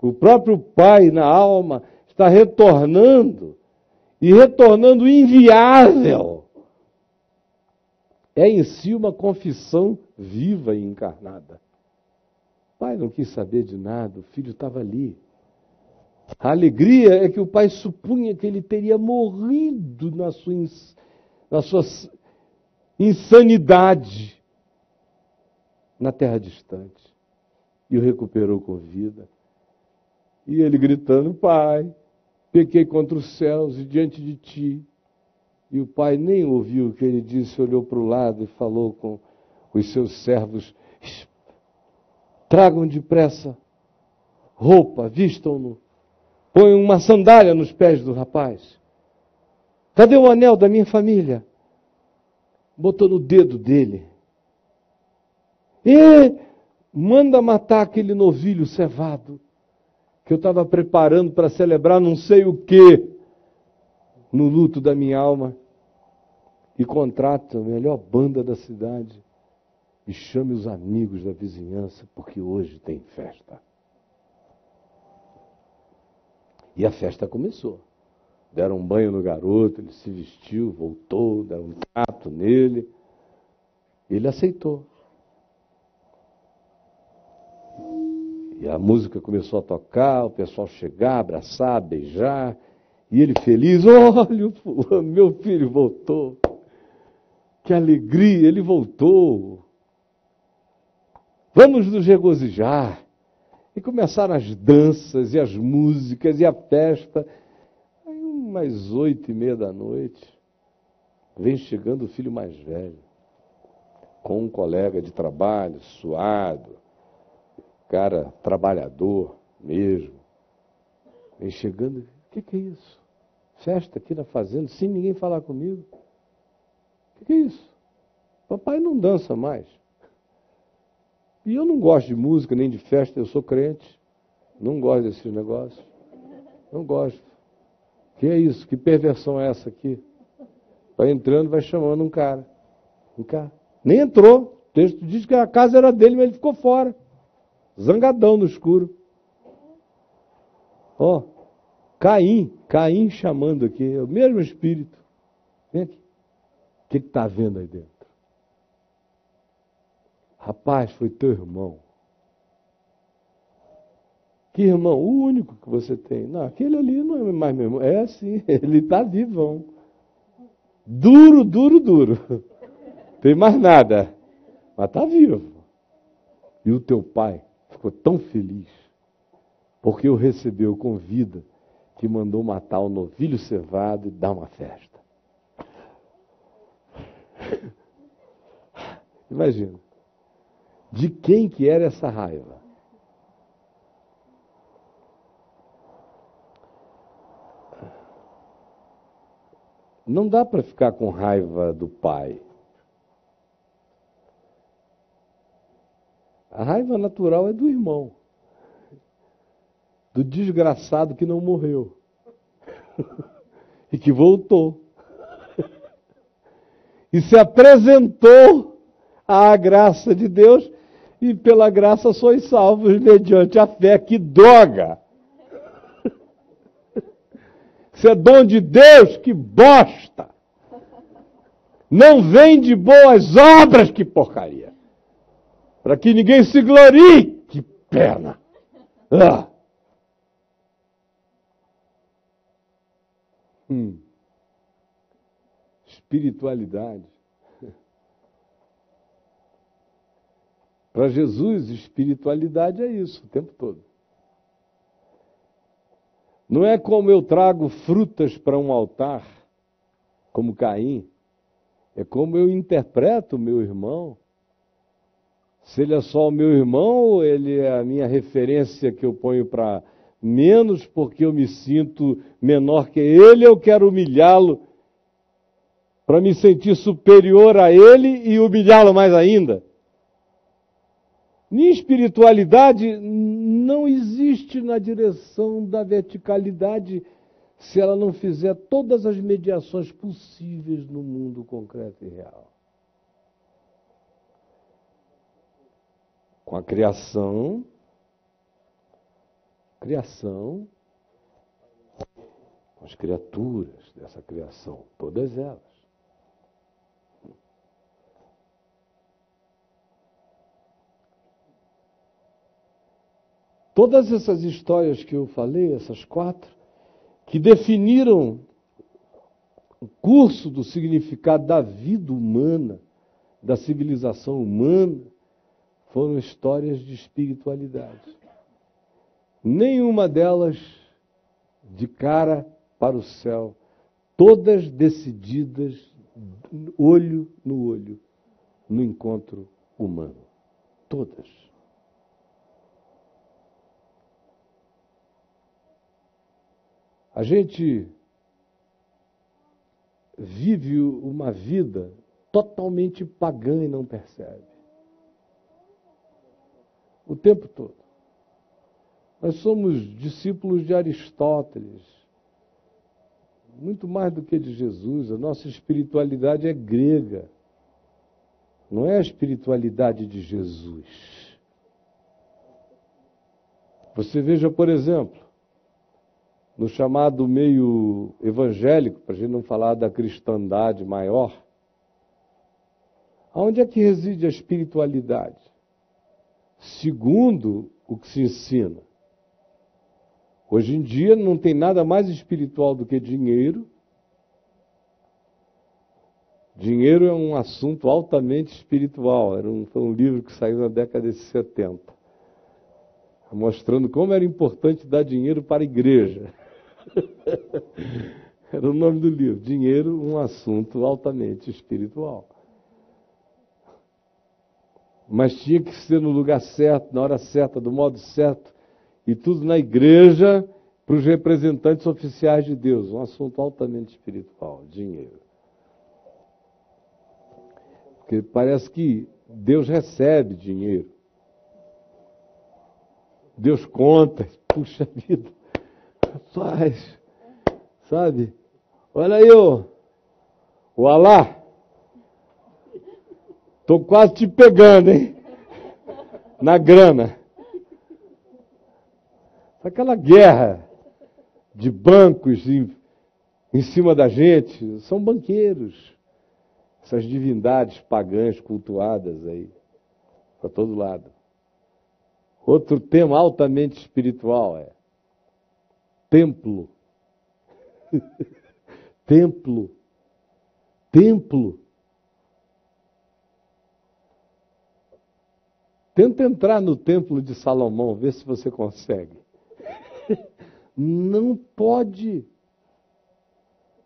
o próprio pai na alma, está retornando e retornando inviável. É em si uma confissão viva e encarnada. O pai não quis saber de nada, o filho estava ali. A alegria é que o pai supunha que ele teria morrido na sua, na sua insanidade na terra distante. E o recuperou com vida. E ele gritando: Pai, pequei contra os céus e diante de ti. E o pai nem ouviu o que ele disse, olhou para o lado e falou com os seus servos: Tragam depressa roupa, vistam-no, ponham uma sandália nos pés do rapaz. Cadê o anel da minha família? Botou no dedo dele. E manda matar aquele novilho cevado que eu estava preparando para celebrar não sei o que no luto da minha alma. E contrata a melhor banda da cidade e chame os amigos da vizinhança, porque hoje tem festa. E a festa começou. Deram um banho no garoto, ele se vestiu, voltou, deram um trato nele. Ele aceitou. E a música começou a tocar, o pessoal chegar, abraçar, beijar. E ele feliz, <laughs> olha, meu filho voltou. Que alegria, ele voltou. Vamos nos regozijar. E começaram as danças e as músicas e a festa. Aí, umas oito e meia da noite, vem chegando o filho mais velho, com um colega de trabalho, suado, cara trabalhador mesmo. Vem chegando, o que, que é isso? Festa aqui na fazenda, sem ninguém falar comigo. O que, que é isso? Papai não dança mais. E eu não gosto de música, nem de festa, eu sou crente. Não gosto desses negócios. Não gosto. Que é isso? Que perversão é essa aqui? Vai entrando, vai chamando um cara. Um cara. Nem entrou. O texto diz que a casa era dele, mas ele ficou fora zangadão no escuro. Ó, Caim, Caim chamando aqui, é o mesmo espírito. Vem aqui. O que está vendo aí dentro? Rapaz, foi teu irmão. Que irmão? O único que você tem. Não, aquele ali não é mais meu irmão. É assim, <laughs> ele está vivão. Duro, duro, duro. Tem mais nada. Mas está vivo. E o teu pai ficou tão feliz porque o recebeu com vida, que mandou matar o novilho cevado e dar uma festa. Imagina. De quem que era essa raiva? Não dá para ficar com raiva do pai. A raiva natural é do irmão, do desgraçado que não morreu <laughs> e que voltou <laughs> e se apresentou à graça de Deus e pela graça sois salvos mediante a fé. Que droga! <laughs> Isso é dom de Deus, que bosta! Não vem de boas obras, que porcaria! Para que ninguém se glorie, que pena! Ah. Hum. Espiritualidade. Para Jesus, espiritualidade é isso o tempo todo. Não é como eu trago frutas para um altar, como Caim, é como eu interpreto o meu irmão. Se ele é só o meu irmão, ou ele é a minha referência que eu ponho para menos porque eu me sinto menor que ele, eu quero humilhá-lo para me sentir superior a ele e humilhá-lo mais ainda. Minha espiritualidade não existe na direção da verticalidade se ela não fizer todas as mediações possíveis no mundo concreto e real. Com a criação, criação, com as criaturas dessa criação, todas elas. Todas essas histórias que eu falei, essas quatro, que definiram o curso do significado da vida humana, da civilização humana, foram histórias de espiritualidade. Nenhuma delas de cara para o céu, todas decididas olho no olho no encontro humano. Todas. A gente vive uma vida totalmente pagã e não percebe. O tempo todo. Nós somos discípulos de Aristóteles, muito mais do que de Jesus. A nossa espiritualidade é grega, não é a espiritualidade de Jesus. Você veja, por exemplo, no chamado meio evangélico, para a gente não falar da cristandade maior, aonde é que reside a espiritualidade? Segundo o que se ensina. Hoje em dia não tem nada mais espiritual do que dinheiro. Dinheiro é um assunto altamente espiritual. Era um, foi um livro que saiu na década de 70, mostrando como era importante dar dinheiro para a igreja. <laughs> Era o nome do livro. Dinheiro, um assunto altamente espiritual. Mas tinha que ser no lugar certo, na hora certa, do modo certo, e tudo na igreja para os representantes oficiais de Deus. Um assunto altamente espiritual, dinheiro. Porque parece que Deus recebe dinheiro. Deus conta, <laughs> puxa vida. Rapaz, sabe? Olha aí, o Alá. Tô quase te pegando, hein? Na grana. Aquela guerra de bancos em, em cima da gente, são banqueiros. Essas divindades pagãs cultuadas aí, para todo lado. Outro tema altamente espiritual é templo. <laughs> templo. Templo. Tenta entrar no templo de Salomão, ver se você consegue. <laughs> Não pode.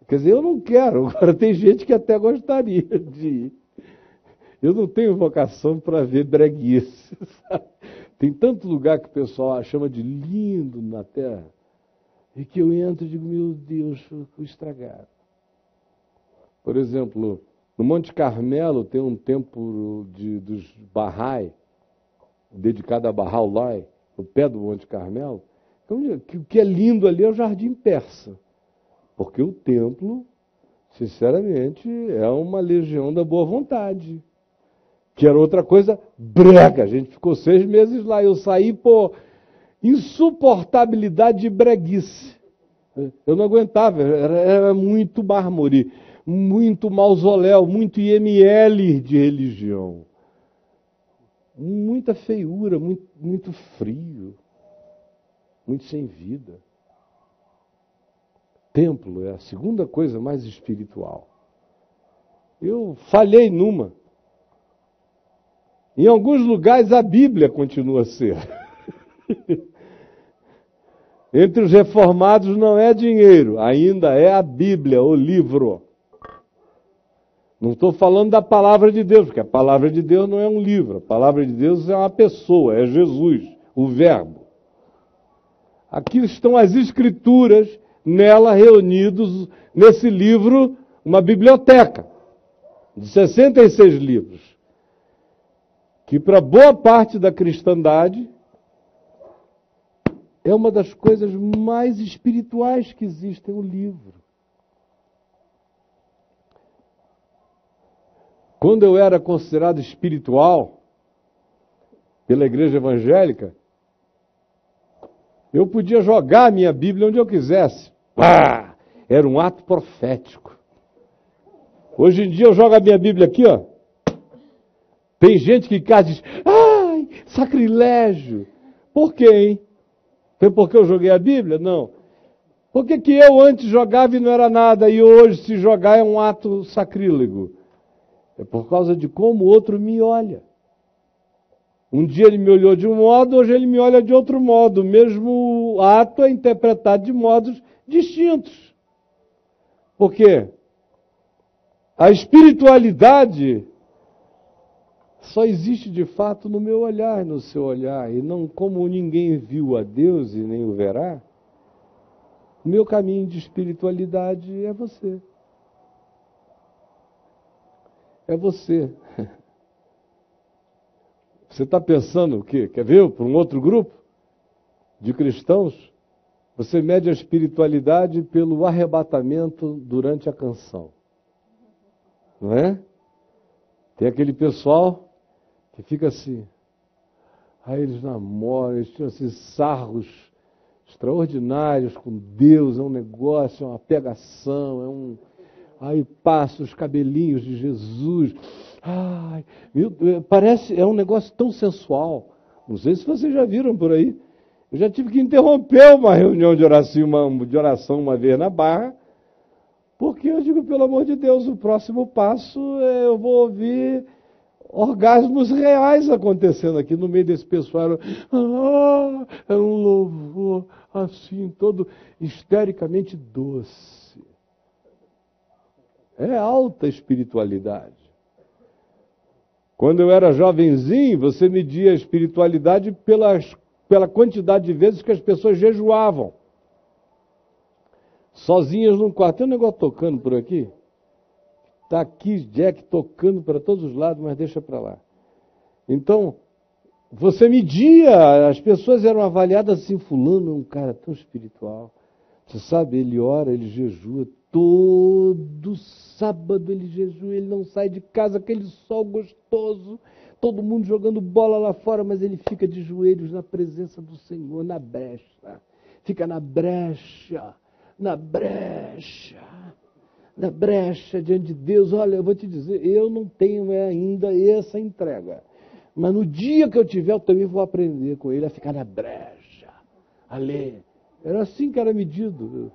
Quer dizer, eu não quero. <laughs> Agora tem gente que até gostaria de ir. Eu não tenho vocação para ver breguice. <laughs> Tem tanto lugar que o pessoal chama de lindo na terra, e que eu entro e digo, meu Deus, estragado. Por exemplo, no Monte Carmelo tem um templo de, dos Bahá'í, dedicado a Bahá'u'lláh, no pé do Monte Carmelo. Então, o que é lindo ali é o Jardim Persa. Porque o templo, sinceramente, é uma legião da boa vontade que era outra coisa brega. A gente ficou seis meses lá. Eu saí por insuportabilidade de breguice. Eu não aguentava, era, era muito mármore, muito mausoléu, muito IML de religião. Muita feiura, muito, muito frio, muito sem vida. Templo é a segunda coisa mais espiritual. Eu falhei numa. Em alguns lugares a Bíblia continua a ser. <laughs> Entre os reformados não é dinheiro, ainda é a Bíblia, o livro. Não estou falando da palavra de Deus, porque a palavra de Deus não é um livro, a palavra de Deus é uma pessoa, é Jesus, o Verbo. Aqui estão as Escrituras, nela reunidos, nesse livro, uma biblioteca de 66 livros que para boa parte da cristandade é uma das coisas mais espirituais que existem o livro. Quando eu era considerado espiritual pela igreja evangélica, eu podia jogar a minha Bíblia onde eu quisesse. Pá! Era um ato profético. Hoje em dia eu jogo a minha Bíblia aqui, ó. Tem gente que cá diz, ai, sacrilégio. Por quê, hein? Foi porque eu joguei a Bíblia? Não. Por que, que eu antes jogava e não era nada, e hoje se jogar é um ato sacrílego? É por causa de como o outro me olha. Um dia ele me olhou de um modo, hoje ele me olha de outro modo. O mesmo ato é interpretado de modos distintos. Por quê? A espiritualidade só existe de fato no meu olhar, no seu olhar, e não como ninguém viu a Deus e nem o verá. O meu caminho de espiritualidade é você. É você. <laughs> Você está pensando o quê? Quer ver para um outro grupo de cristãos? Você mede a espiritualidade pelo arrebatamento durante a canção. Não é? Tem aquele pessoal que fica assim. Aí eles namoram, eles tiram esses sarros extraordinários com Deus, é um negócio, é uma pegação, é um. Aí passa os cabelinhos de Jesus. Ai, meu, parece, é um negócio tão sensual. Não sei se vocês já viram por aí. Eu já tive que interromper uma reunião de oração uma, de oração uma vez na Barra, porque eu digo, pelo amor de Deus, o próximo passo é eu vou ouvir orgasmos reais acontecendo aqui no meio desse pessoal. Ah, era um louvor assim, todo histericamente doce. É alta espiritualidade. Quando eu era jovenzinho, você media a espiritualidade pelas, pela quantidade de vezes que as pessoas jejuavam. Sozinhas num quarto. Tem um negócio tocando por aqui? Está aqui Jack tocando para todos os lados, mas deixa para lá. Então, você media, as pessoas eram avaliadas assim, fulano é um cara tão espiritual. Você sabe, ele ora, ele jejua, todo sábado ele jejua, ele não sai de casa, aquele sol gostoso, todo mundo jogando bola lá fora, mas ele fica de joelhos na presença do Senhor, na brecha. Fica na brecha, na brecha na brecha diante de Deus. Olha, eu vou te dizer, eu não tenho ainda essa entrega. Mas no dia que eu tiver, eu também vou aprender com ele a ficar na brecha, a ler. Era assim que era medido.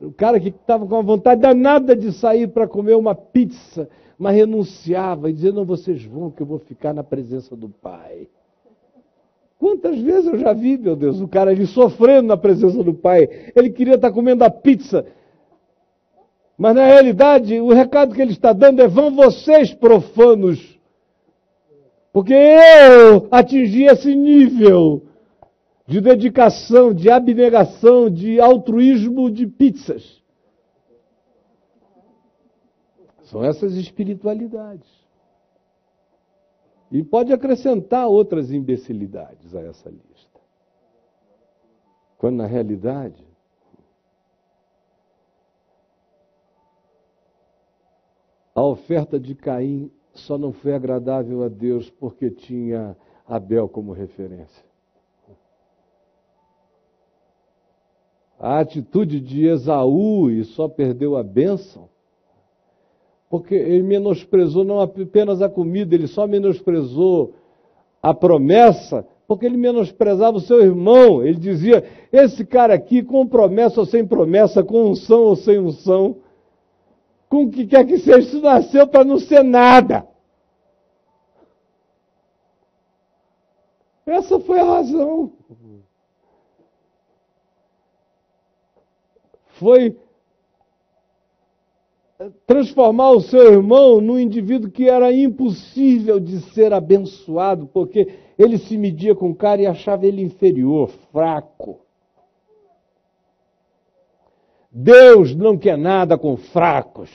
O cara que estava com a vontade danada de sair para comer uma pizza, mas renunciava e dizia: Não, vocês vão, que eu vou ficar na presença do Pai. Quantas vezes eu já vi, meu Deus, o cara ali sofrendo na presença do Pai. Ele queria estar comendo a pizza. Mas na realidade, o recado que ele está dando é: vão vocês profanos. Porque eu atingi esse nível de dedicação, de abnegação, de altruísmo de pizzas. São essas espiritualidades. E pode acrescentar outras imbecilidades a essa lista. Quando na realidade a oferta de Caim só não foi agradável a Deus porque tinha Abel como referência. A atitude de Esaú e só perdeu a bênção porque ele menosprezou não apenas a comida, ele só menosprezou a promessa, porque ele menosprezava o seu irmão. Ele dizia: esse cara aqui, com promessa ou sem promessa, com unção ou sem unção, com o que quer que seja, isso nasceu para não ser nada. Essa foi a razão. Foi transformar o seu irmão num indivíduo que era impossível de ser abençoado, porque ele se media com o cara e achava ele inferior, fraco. Deus não quer nada com fracos.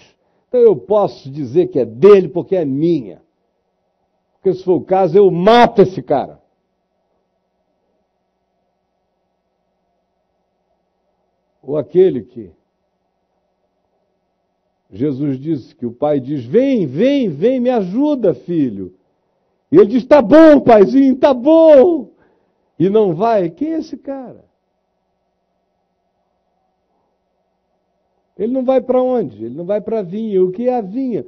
Então eu posso dizer que é dele porque é minha. Porque se for o caso, eu mato esse cara. Ou aquele que Jesus disse que o pai diz: Vem, vem, vem, me ajuda, filho. E ele diz: Tá bom, paizinho, tá bom. E não vai. Quem é esse cara? Ele não vai para onde? Ele não vai para a vinha. O que é a vinha?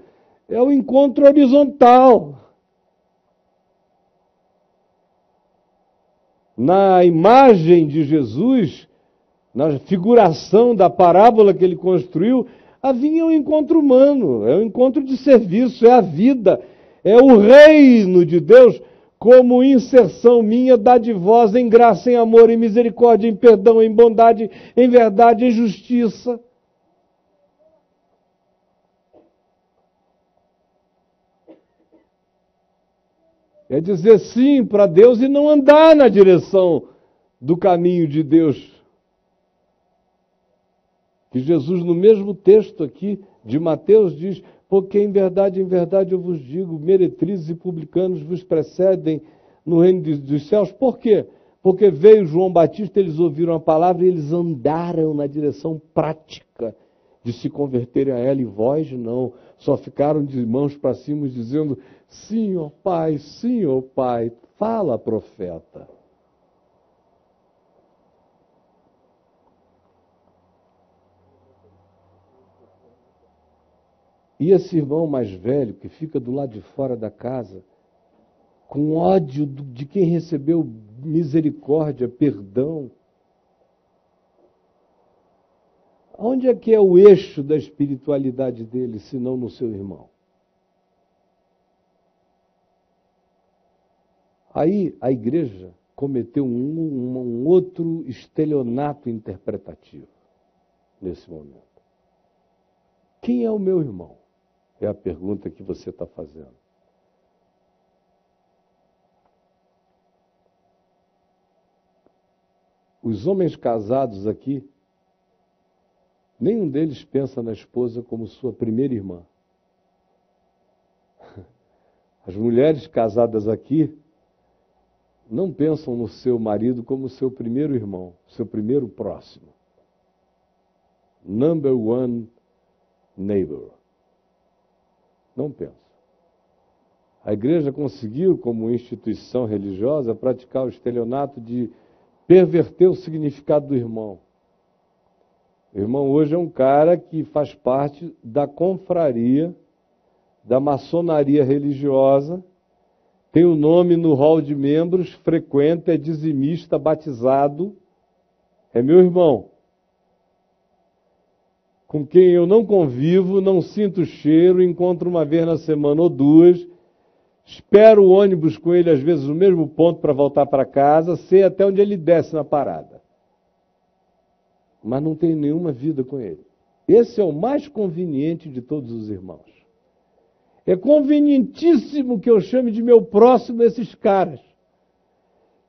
É o encontro horizontal. Na imagem de Jesus, na figuração da parábola que ele construiu, a vinha é um encontro humano, é um encontro de serviço, é a vida, é o reino de Deus como inserção minha dadivosa em graça, em amor, em misericórdia, em perdão, em bondade, em verdade, em justiça. É dizer sim para Deus e não andar na direção do caminho de Deus. Que Jesus, no mesmo texto aqui de Mateus, diz: Porque em verdade, em verdade eu vos digo, meretrizes e publicanos vos precedem no reino dos céus. Por quê? Porque veio João Batista, eles ouviram a palavra e eles andaram na direção prática de se converterem a ela, e vós não. Só ficaram de mãos para cima dizendo: Sim, ó Pai, sim, ó Pai, fala, profeta. E esse irmão mais velho, que fica do lado de fora da casa, com ódio de quem recebeu misericórdia, perdão. Onde é que é o eixo da espiritualidade dele, se não no seu irmão? Aí a igreja cometeu um, um, um outro estelionato interpretativo nesse momento. Quem é o meu irmão? É a pergunta que você está fazendo. Os homens casados aqui, nenhum deles pensa na esposa como sua primeira irmã. As mulheres casadas aqui não pensam no seu marido como seu primeiro irmão, seu primeiro próximo. Number one neighbor. Não penso. A igreja conseguiu, como instituição religiosa, praticar o estelionato de perverter o significado do irmão. O irmão hoje é um cara que faz parte da confraria, da maçonaria religiosa, tem o um nome no hall de membros, frequenta, é dizimista, batizado, é meu irmão com quem eu não convivo, não sinto cheiro, encontro uma vez na semana ou duas, espero o ônibus com ele, às vezes, no mesmo ponto para voltar para casa, sei até onde ele desce na parada. Mas não tenho nenhuma vida com ele. Esse é o mais conveniente de todos os irmãos. É convenientíssimo que eu chame de meu próximo esses caras,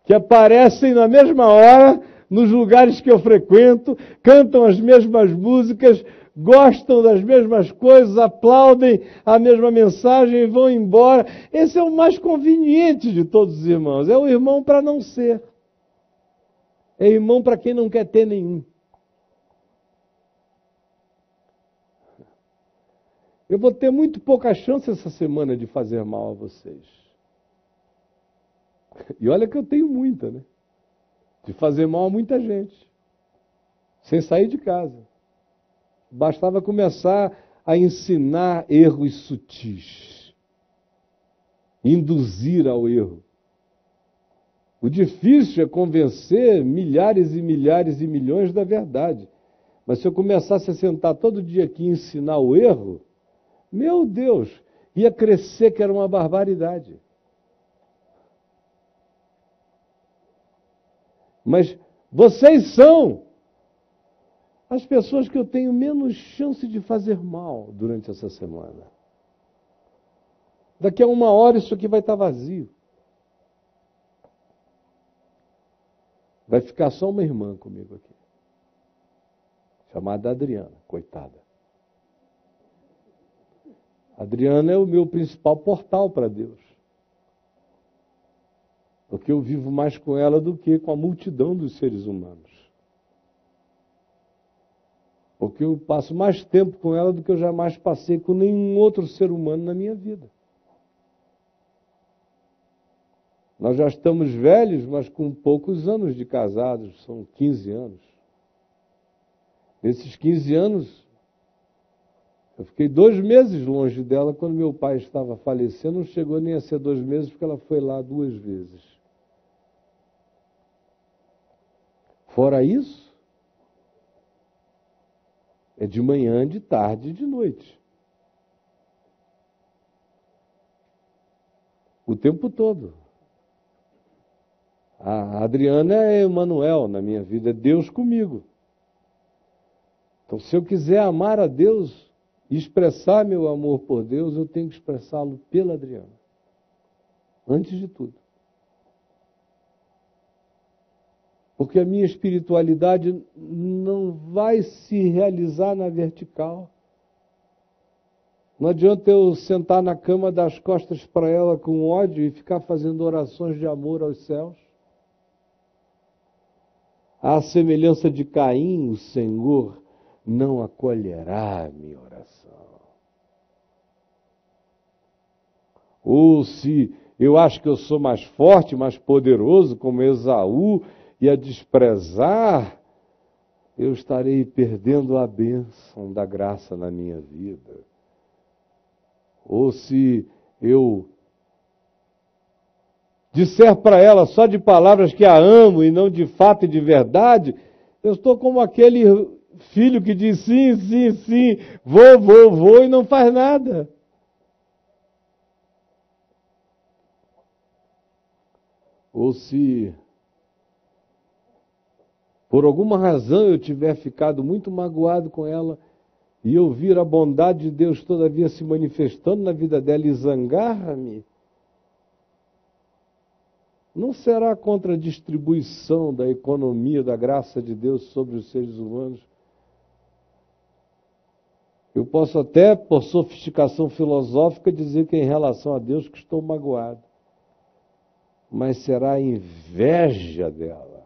que aparecem na mesma hora nos lugares que eu frequento, cantam as mesmas músicas, gostam das mesmas coisas, aplaudem a mesma mensagem e vão embora. Esse é o mais conveniente de todos os irmãos. É o irmão para não ser. É irmão para quem não quer ter nenhum. Eu vou ter muito pouca chance essa semana de fazer mal a vocês. E olha que eu tenho muita, né? De fazer mal a muita gente. Sem sair de casa. Bastava começar a ensinar erros sutis. Induzir ao erro. O difícil é convencer milhares e milhares e milhões da verdade. Mas se eu começasse a sentar todo dia aqui e ensinar o erro, meu Deus, ia crescer que era uma barbaridade. Mas vocês são as pessoas que eu tenho menos chance de fazer mal durante essa semana. Daqui a uma hora isso aqui vai estar vazio. Vai ficar só uma irmã comigo aqui, chamada Adriana, coitada. Adriana é o meu principal portal para Deus. Porque eu vivo mais com ela do que com a multidão dos seres humanos. Porque eu passo mais tempo com ela do que eu jamais passei com nenhum outro ser humano na minha vida. Nós já estamos velhos, mas com poucos anos de casados, são 15 anos. Nesses 15 anos, eu fiquei dois meses longe dela quando meu pai estava falecendo, não chegou nem a ser dois meses, porque ela foi lá duas vezes. Fora isso, é de manhã, de tarde e de noite. O tempo todo. A Adriana é Emanuel na minha vida, é Deus comigo. Então, se eu quiser amar a Deus, expressar meu amor por Deus, eu tenho que expressá-lo pela Adriana. Antes de tudo. Porque a minha espiritualidade não vai se realizar na vertical. Não adianta eu sentar na cama, dar as costas para ela com ódio e ficar fazendo orações de amor aos céus. À semelhança de Caim, o Senhor não acolherá a minha oração. Ou se eu acho que eu sou mais forte, mais poderoso, como Esaú, e a desprezar, eu estarei perdendo a bênção da graça na minha vida. Ou se eu disser para ela só de palavras que a amo e não de fato e de verdade, eu estou como aquele filho que diz sim, sim, sim, vou, vou, vou e não faz nada. Ou se por alguma razão eu tiver ficado muito magoado com ela e eu vir a bondade de Deus todavia se manifestando na vida dela e zangar-me, não será contra a distribuição da economia da graça de Deus sobre os seres humanos eu posso até, por sofisticação filosófica, dizer que em relação a Deus que estou magoado. Mas será a inveja dela,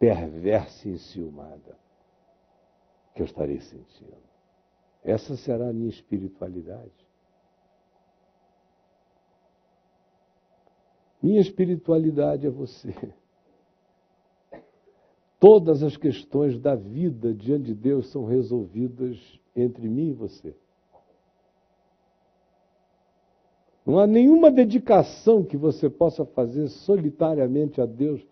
perversa e enciumada, que eu estarei sentindo. Essa será a minha espiritualidade. Minha espiritualidade é você todas as questões da vida diante de Deus são resolvidas entre mim e você. Não há nenhuma dedicação que você possa fazer solitariamente a Deus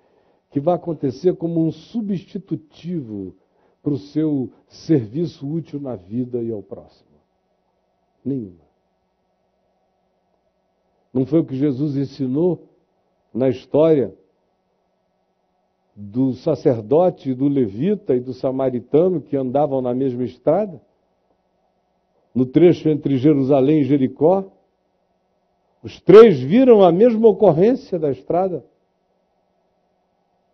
que vá acontecer como um substitutivo para o seu serviço útil na vida e ao próximo. Nenhuma. Não foi o que Jesus ensinou na história do sacerdote, do levita e do samaritano que andavam na mesma estrada? No trecho entre Jerusalém e Jericó? Os três viram a mesma ocorrência da estrada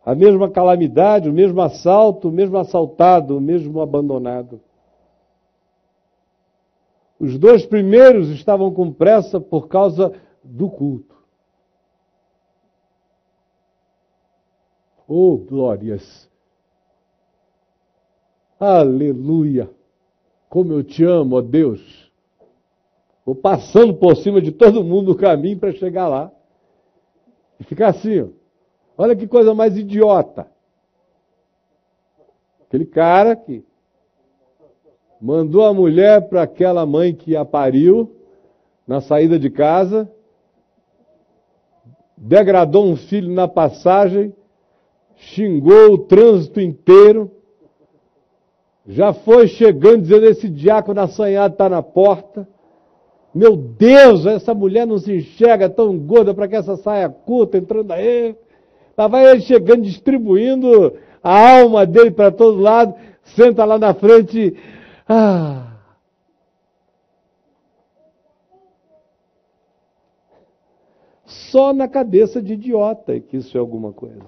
a mesma calamidade, o mesmo assalto, o mesmo assaltado, o mesmo abandonado. Os dois primeiros estavam com pressa por causa do culto. Oh, glórias! Aleluia! Como eu te amo, ó Deus! Vou passando por cima de todo mundo no caminho para chegar lá. E ficar assim, ó. Olha que coisa mais idiota. Aquele cara que mandou a mulher para aquela mãe que a pariu na saída de casa, degradou um filho na passagem, xingou o trânsito inteiro, já foi chegando dizendo: esse diácono assanhado está na porta. Meu Deus, essa mulher não se enxerga tão gorda para que essa saia curta entrando aí. Lá vai ele chegando, distribuindo a alma dele para todo lado, senta lá na frente. Ah. Só na cabeça de idiota que isso é alguma coisa.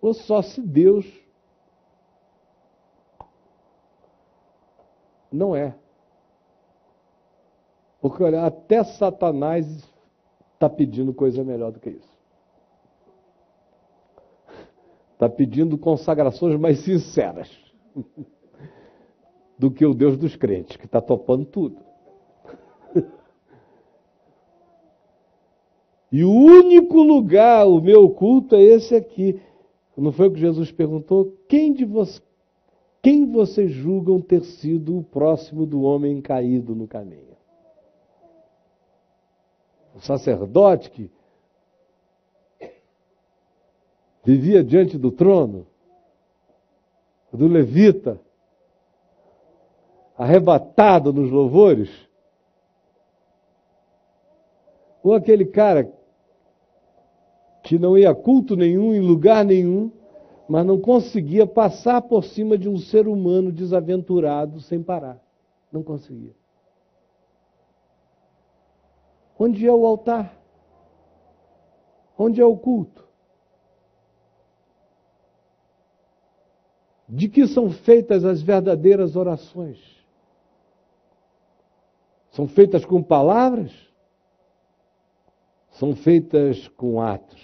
Ou só se Deus não é. Porque olha, até Satanás está pedindo coisa melhor do que isso. Está pedindo consagrações mais sinceras <laughs> do que o Deus dos crentes, que está topando tudo. <laughs> E o único lugar, o meu culto, é esse aqui. Não foi o que Jesus perguntou? Quem de vocês, quem vocês julgam ter sido o próximo do homem caído no caminho? O sacerdote que vivia diante do trono, do levita, arrebatado nos louvores, ou aquele cara que não ia a culto nenhum, em lugar nenhum, mas não conseguia passar por cima de um ser humano desaventurado sem parar. Não conseguia. Onde é o altar? Onde é o culto? De que são feitas as verdadeiras orações? São feitas com palavras? São feitas com atos.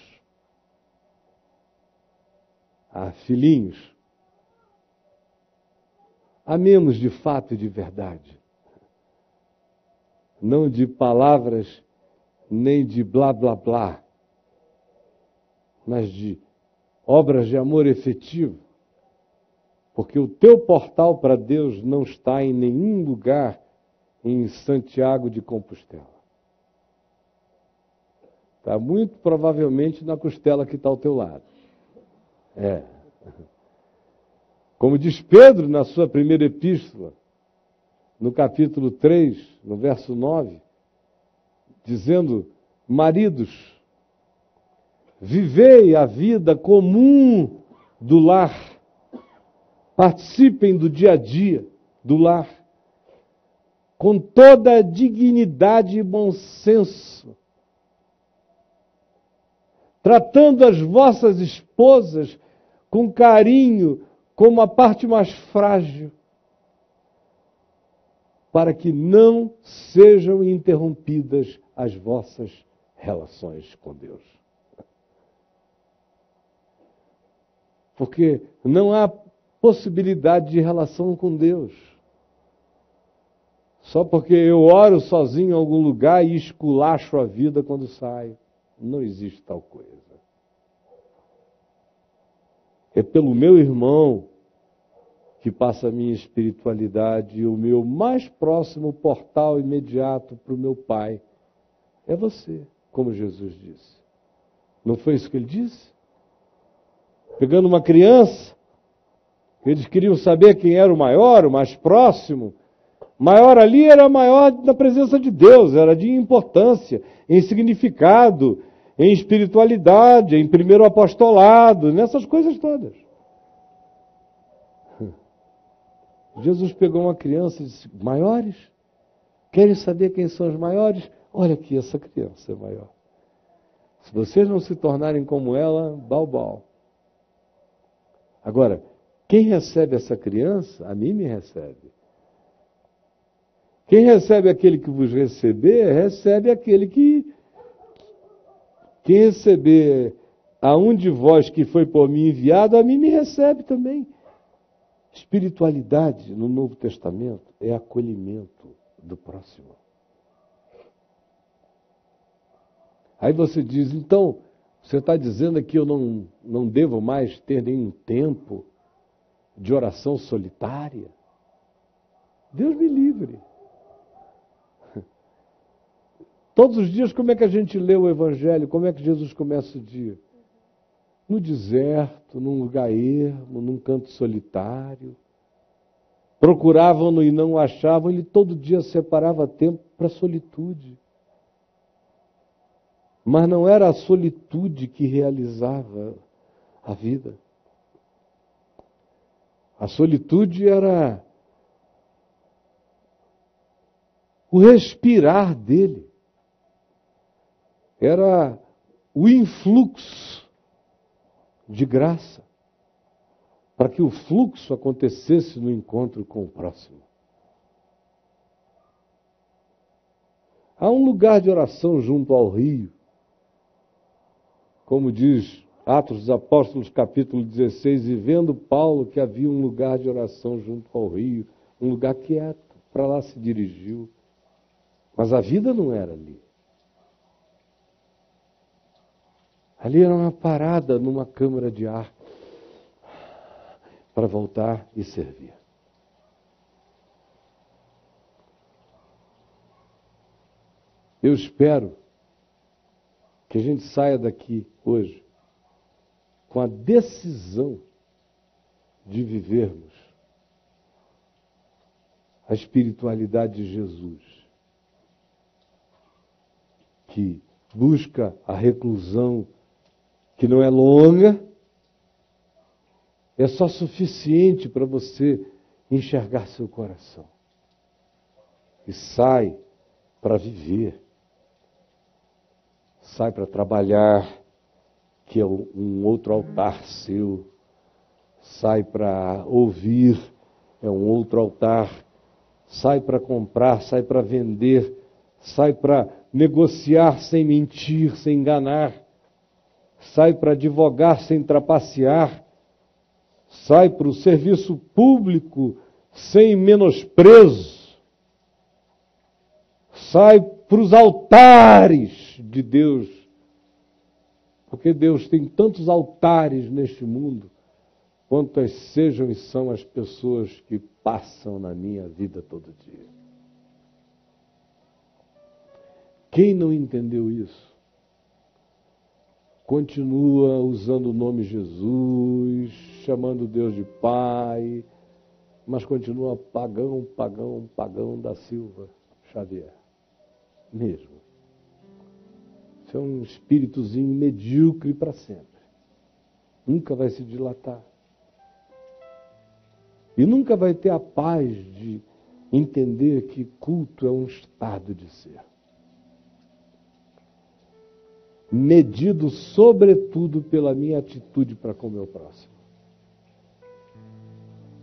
Ah, filhinhos, amemos de fato e de verdade. Não de palavras, nem de blá blá blá, mas de obras de amor efetivo porque o teu portal para Deus não está em nenhum lugar em Santiago de Compostela. Está muito provavelmente na costela que está ao teu lado. É. Como diz Pedro na sua primeira epístola, no capítulo 3, no verso 9, dizendo: Maridos, vivei a vida comum do lar Participem do dia a dia, do lar, com toda a dignidade e bom senso, tratando as vossas esposas com carinho, como a parte mais frágil, para que não sejam interrompidas as vossas relações com Deus. Porque não há possibilidade de relação com Deus. Só porque eu oro sozinho em algum lugar e esculacho a vida quando saio. Não existe tal coisa. É pelo meu irmão que passa a minha espiritualidade e o meu mais próximo portal imediato para o meu Pai é você, como Jesus disse. Não foi isso que ele disse? Pegando uma criança, eles queriam saber quem era o maior, o mais próximo. Maior ali era maior na presença de Deus, era de importância, em significado, em espiritualidade, em primeiro apostolado, nessas coisas todas. <laughs> Jesus pegou uma criança e disse: Maiores? Querem saber quem são os maiores? Olha aqui, essa criança é maior. Se vocês não se tornarem como ela, balbal. Agora, quem recebe essa criança, a mim me recebe. Quem recebe aquele que vos receber, recebe aquele que. Quem receber a um de vós que foi por mim enviado, a mim me recebe também. Espiritualidade no Novo Testamento é acolhimento do próximo. Aí você diz, então, você está dizendo que eu não, não devo mais ter nenhum tempo de oração solitária? Deus me livre. <laughs> Todos os dias, como é que a gente lê o Evangelho? Como é que Jesus começa o dia? no deserto, num lugar ermo, num canto solitário. Procuravam-no e não o achavam, ele todo dia separava tempo para a solitude. Mas não era a solitude que realizava a vida. A solitude era o respirar dele, era o influxo de graça, para que o fluxo acontecesse no encontro com o próximo. Há um lugar de oração junto ao rio, como diz Atos dos Apóstolos, capítulo 16, e vendo Paulo que havia um lugar de oração junto ao rio, um lugar quieto, para lá se dirigiu. Mas a vida não era ali. Ali era uma parada numa câmara de ar para voltar e servir. Eu espero que a gente saia daqui hoje com a decisão de vivermos a espiritualidade de Jesus, que busca a reclusão que não é longa, é só suficiente para você enxergar seu coração. E sai para viver, sai para trabalhar, que é um outro altar seu, sai para ouvir, é um outro altar, sai para comprar, sai para vender, sai para negociar sem mentir, sem enganar sai para advogar sem trapacear, sai para o serviço público sem menosprezo, sai para os altares de Deus, porque Deus tem tantos altares neste mundo, quantas sejam e são as pessoas que passam na minha vida todo dia. Quem não entendeu isso? continua usando o nome Jesus, chamando Deus de Pai, mas continua pagão, pagão, pagão da Silva Xavier. Mesmo. Isso é um espíritozinho medíocre para sempre. Nunca vai se dilatar. E nunca vai ter a paz de entender que culto é um estado de ser medido sobretudo pela minha atitude para com o meu próximo.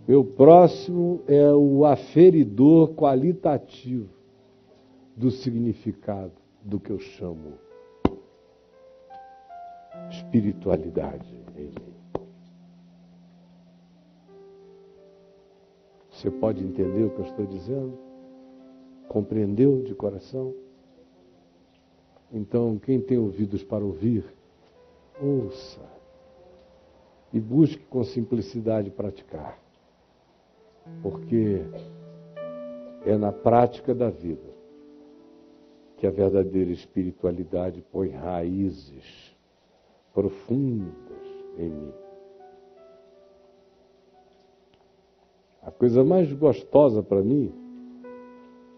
Meu próximo é o aferidor qualitativo do significado do que eu chamo espiritualidade em mim. Você pode entender o que eu estou dizendo? Compreendeu de coração? Então, quem tem ouvidos para ouvir, ouça e busque com simplicidade praticar, porque é na prática da vida que a verdadeira espiritualidade põe raízes profundas em mim. A coisa mais gostosa para mim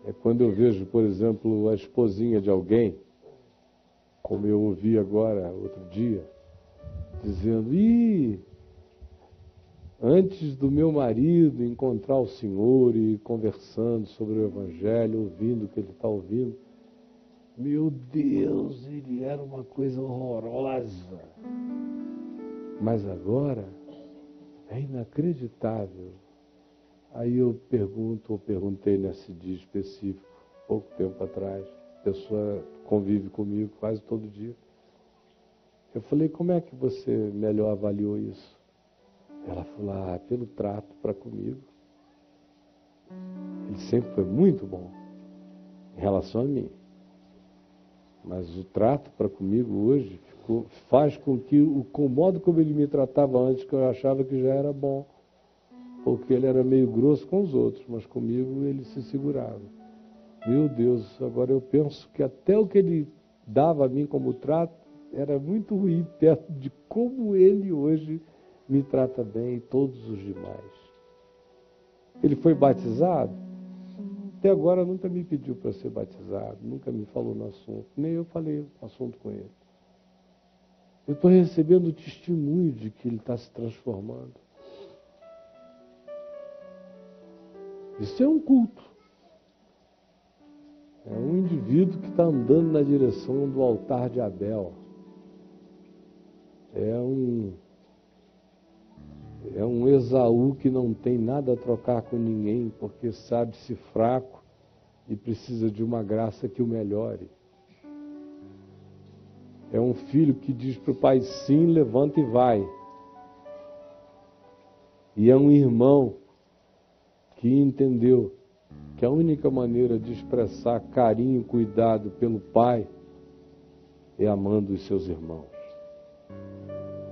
é quando eu vejo, por exemplo, a esposinha de alguém, como eu ouvi agora, outro dia, dizendo: Ih, antes do meu marido encontrar o Senhor e conversando sobre o Evangelho, ouvindo o que ele está ouvindo, meu Deus, ele era uma coisa horrorosa. Mas agora é inacreditável. Aí eu pergunto, ou perguntei nesse dia específico, pouco tempo atrás, a pessoa convive comigo quase todo dia. Eu falei, como é que você melhor avaliou isso? Ela falou, ah, pelo trato para comigo. Ele sempre foi muito bom em relação a mim. Mas o trato para comigo hoje ficou, faz com que o, o modo como ele me tratava antes, que eu achava que já era bom, porque ele era meio grosso com os outros, mas comigo ele se segurava. Meu Deus, agora eu penso que até o que ele dava a mim como trato era muito ruim perto de como ele hoje me trata bem e todos os demais. Ele foi batizado? Até agora nunca me pediu para ser batizado, nunca me falou no assunto, nem eu falei o assunto com ele. Eu estou recebendo testemunho de que ele está se transformando. Isso é um culto. É um indivíduo que está andando na direção do altar de Abel. É um é um Esaú que não tem nada a trocar com ninguém, porque sabe-se fraco e precisa de uma graça que o melhore. É um filho que diz para o pai sim, levanta e vai. E é um irmão que entendeu que a única maneira de expressar carinho e cuidado pelo pai é amando os seus irmãos.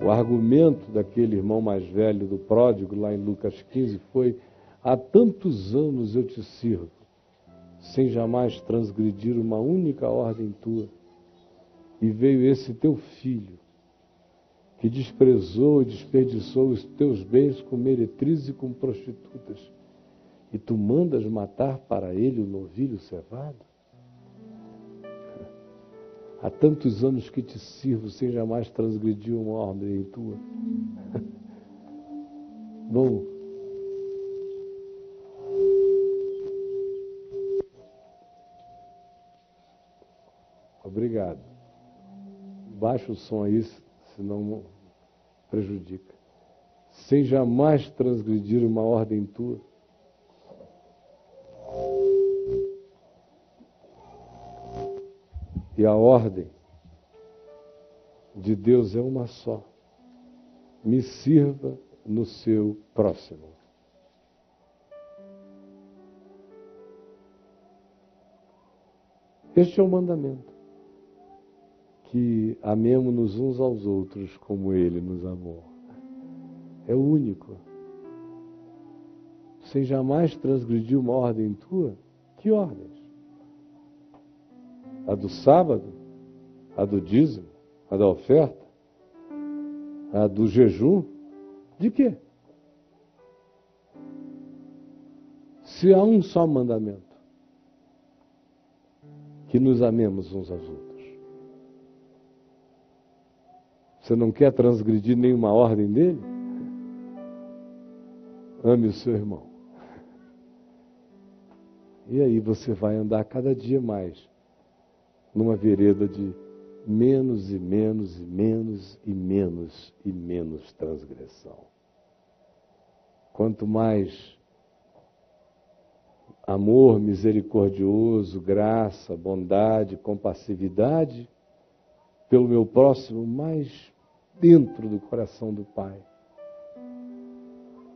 O argumento daquele irmão mais velho do pródigo, lá em Lucas 15, foi: Há tantos anos eu te sirvo, sem jamais transgredir uma única ordem tua. E veio esse teu filho, que desprezou e desperdiçou os teus bens com meretrizes e com prostitutas, e tu mandas matar para ele o novilho cevado? Há tantos anos que te sirvo sem jamais transgredir uma ordem tua. <laughs> Bom, obrigado. Baixa o som aí, senão prejudica. Sem jamais transgredir uma ordem tua. E a ordem de Deus é uma só. Me sirva no seu próximo. Este é o mandamento. Que amemos-nos uns aos outros como Ele nos amou. É o único. Sem jamais transgredir uma ordem tua, que ordem? A do sábado, a do dízimo, a da oferta, a do jejum. De quê? Se há um só mandamento, que nos amemos uns aos outros. Você não quer transgredir nenhuma ordem dele? Ame o seu irmão. E aí você vai andar cada dia mais numa vereda de menos e menos e menos e menos e menos transgressão. Quanto mais amor misericordioso, graça, bondade, compassividade pelo meu próximo, mais dentro do coração do Pai.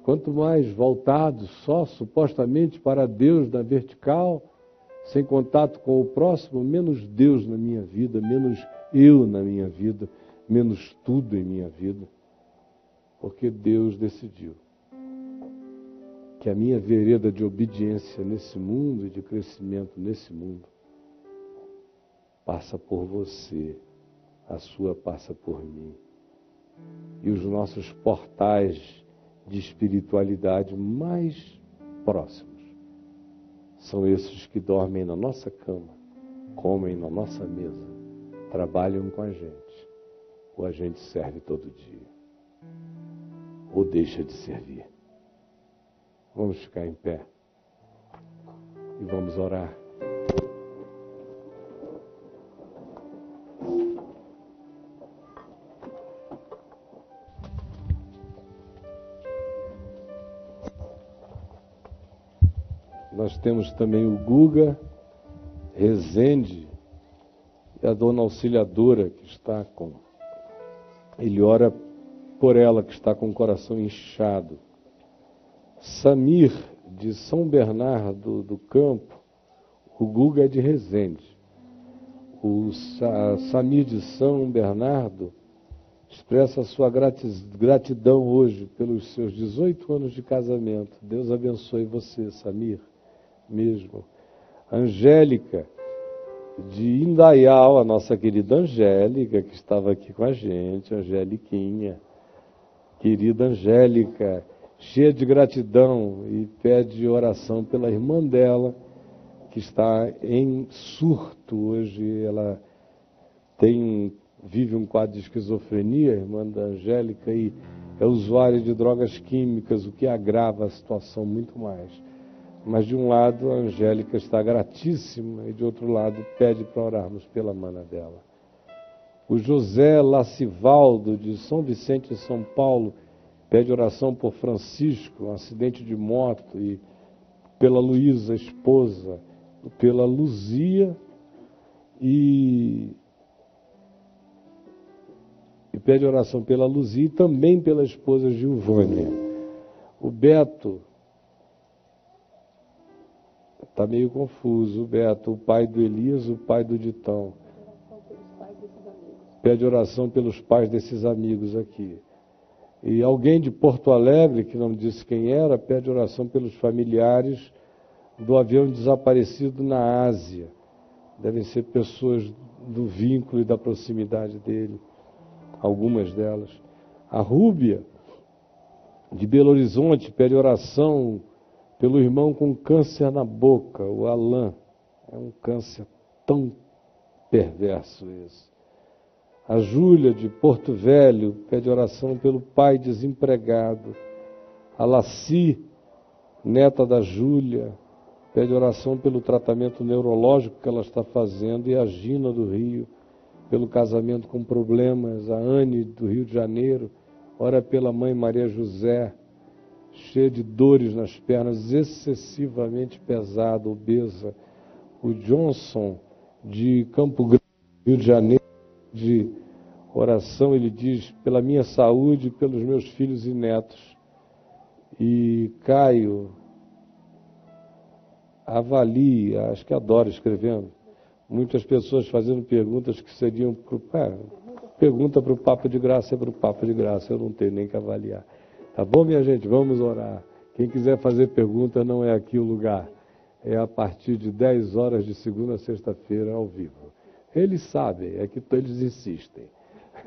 Quanto mais voltado só supostamente para Deus na vertical, sem contato com o próximo, menos Deus na minha vida, menos eu na minha vida, menos tudo em minha vida. Porque Deus decidiu que a minha vereda de obediência nesse mundo e de crescimento nesse mundo passa por você, a sua passa por mim. E os nossos portais de espiritualidade mais próximos são esses que dormem na nossa cama, comem na nossa mesa, trabalham com a gente, ou a gente serve todo dia, ou deixa de servir. Vamos ficar em pé e vamos orar. Temos também o Guga Rezende e a dona auxiliadora que está com. Ele ora por ela que está com o coração inchado. Samir de São Bernardo do Campo, o Guga é de Rezende. O Samir de São Bernardo expressa sua gratidão hoje pelos seus 18 anos de casamento. Deus abençoe você, Samir mesmo. Angélica, de Indaial, a nossa querida Angélica, que estava aqui com a gente, Angeliquinha. Querida Angélica, cheia de gratidão e pede oração pela irmã dela, que está em surto hoje. Ela tem, vive um quadro de esquizofrenia, irmã da Angélica, e é usuária de drogas químicas, o que agrava a situação muito mais. Mas de um lado a Angélica está gratíssima e de outro lado pede para orarmos pela mana dela. O José Lacivaldo, de São Vicente, São Paulo, pede oração por Francisco, um acidente de moto, e pela Luísa, esposa, pela Luzia e, e pede oração pela Luzia e também pela esposa Gilvânia. O Beto Está meio confuso, Beto. O pai do Elias, o pai do Ditão. Pede oração pelos pais desses amigos aqui. E alguém de Porto Alegre, que não disse quem era, pede oração pelos familiares do avião desaparecido na Ásia. Devem ser pessoas do vínculo e da proximidade dele, algumas delas. A Rúbia, de Belo Horizonte, pede oração pelo irmão com câncer na boca, o Alain. É um câncer tão perverso esse. A Júlia de Porto Velho pede oração pelo pai desempregado. A Laci, neta da Júlia, pede oração pelo tratamento neurológico que ela está fazendo. E a Gina do Rio, pelo casamento com problemas. A Anne do Rio de Janeiro, ora pela mãe Maria José cheia de dores nas pernas, excessivamente pesada, obesa. O Johnson, de Campo Grande, Rio de Janeiro, de oração, ele diz: pela minha saúde, pelos meus filhos e netos. E Caio, avalie, acho que adoro escrevendo. Muitas pessoas fazendo perguntas que seriam. Pro, é, pergunta para o Papa de Graça é para o Papa de Graça, eu não tenho nem que avaliar. Tá bom, minha gente? Vamos orar. Quem quiser fazer pergunta, não é aqui o lugar. É a partir de 10 horas de segunda a sexta-feira ao vivo. Eles sabem, é que eles insistem.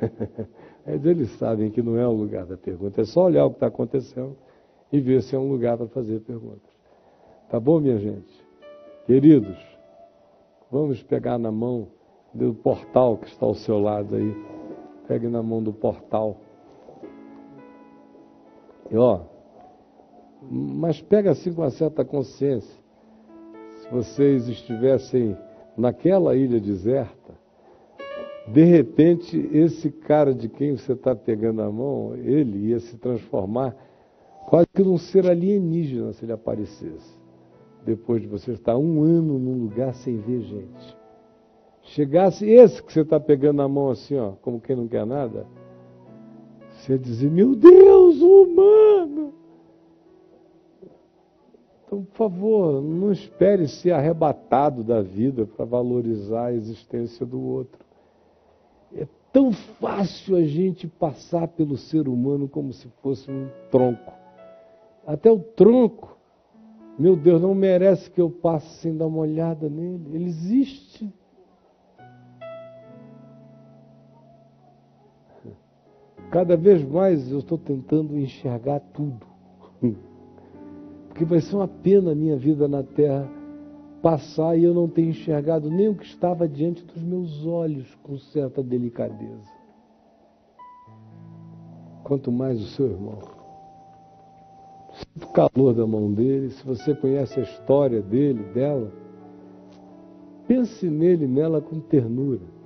<laughs> eles sabem que não é o lugar da pergunta. É só olhar o que está acontecendo e ver se é um lugar para fazer perguntas. Tá bom, minha gente? Queridos, vamos pegar na mão do portal que está ao seu lado aí. Pegue na mão do portal. Ó, mas pega assim com uma certa consciência. Se vocês estivessem naquela ilha deserta, de repente esse cara de quem você está pegando a mão, ele ia se transformar quase que num ser alienígena se ele aparecesse. Depois de você estar um ano num lugar sem ver gente. Chegasse esse que você está pegando a mão assim, ó, como quem não quer nada, você dizer, meu Deus, humano! Então, por favor, não espere ser arrebatado da vida para valorizar a existência do outro. É tão fácil a gente passar pelo ser humano como se fosse um tronco. Até o tronco, meu Deus, não merece que eu passe sem dar uma olhada nele. Ele existe. Cada vez mais eu estou tentando enxergar tudo. Porque vai ser uma pena a minha vida na Terra passar e eu não ter enxergado nem o que estava diante dos meus olhos com certa delicadeza. Quanto mais o seu irmão. Sinto o calor da mão dele, se você conhece a história dele, dela, pense nele, nela com ternura.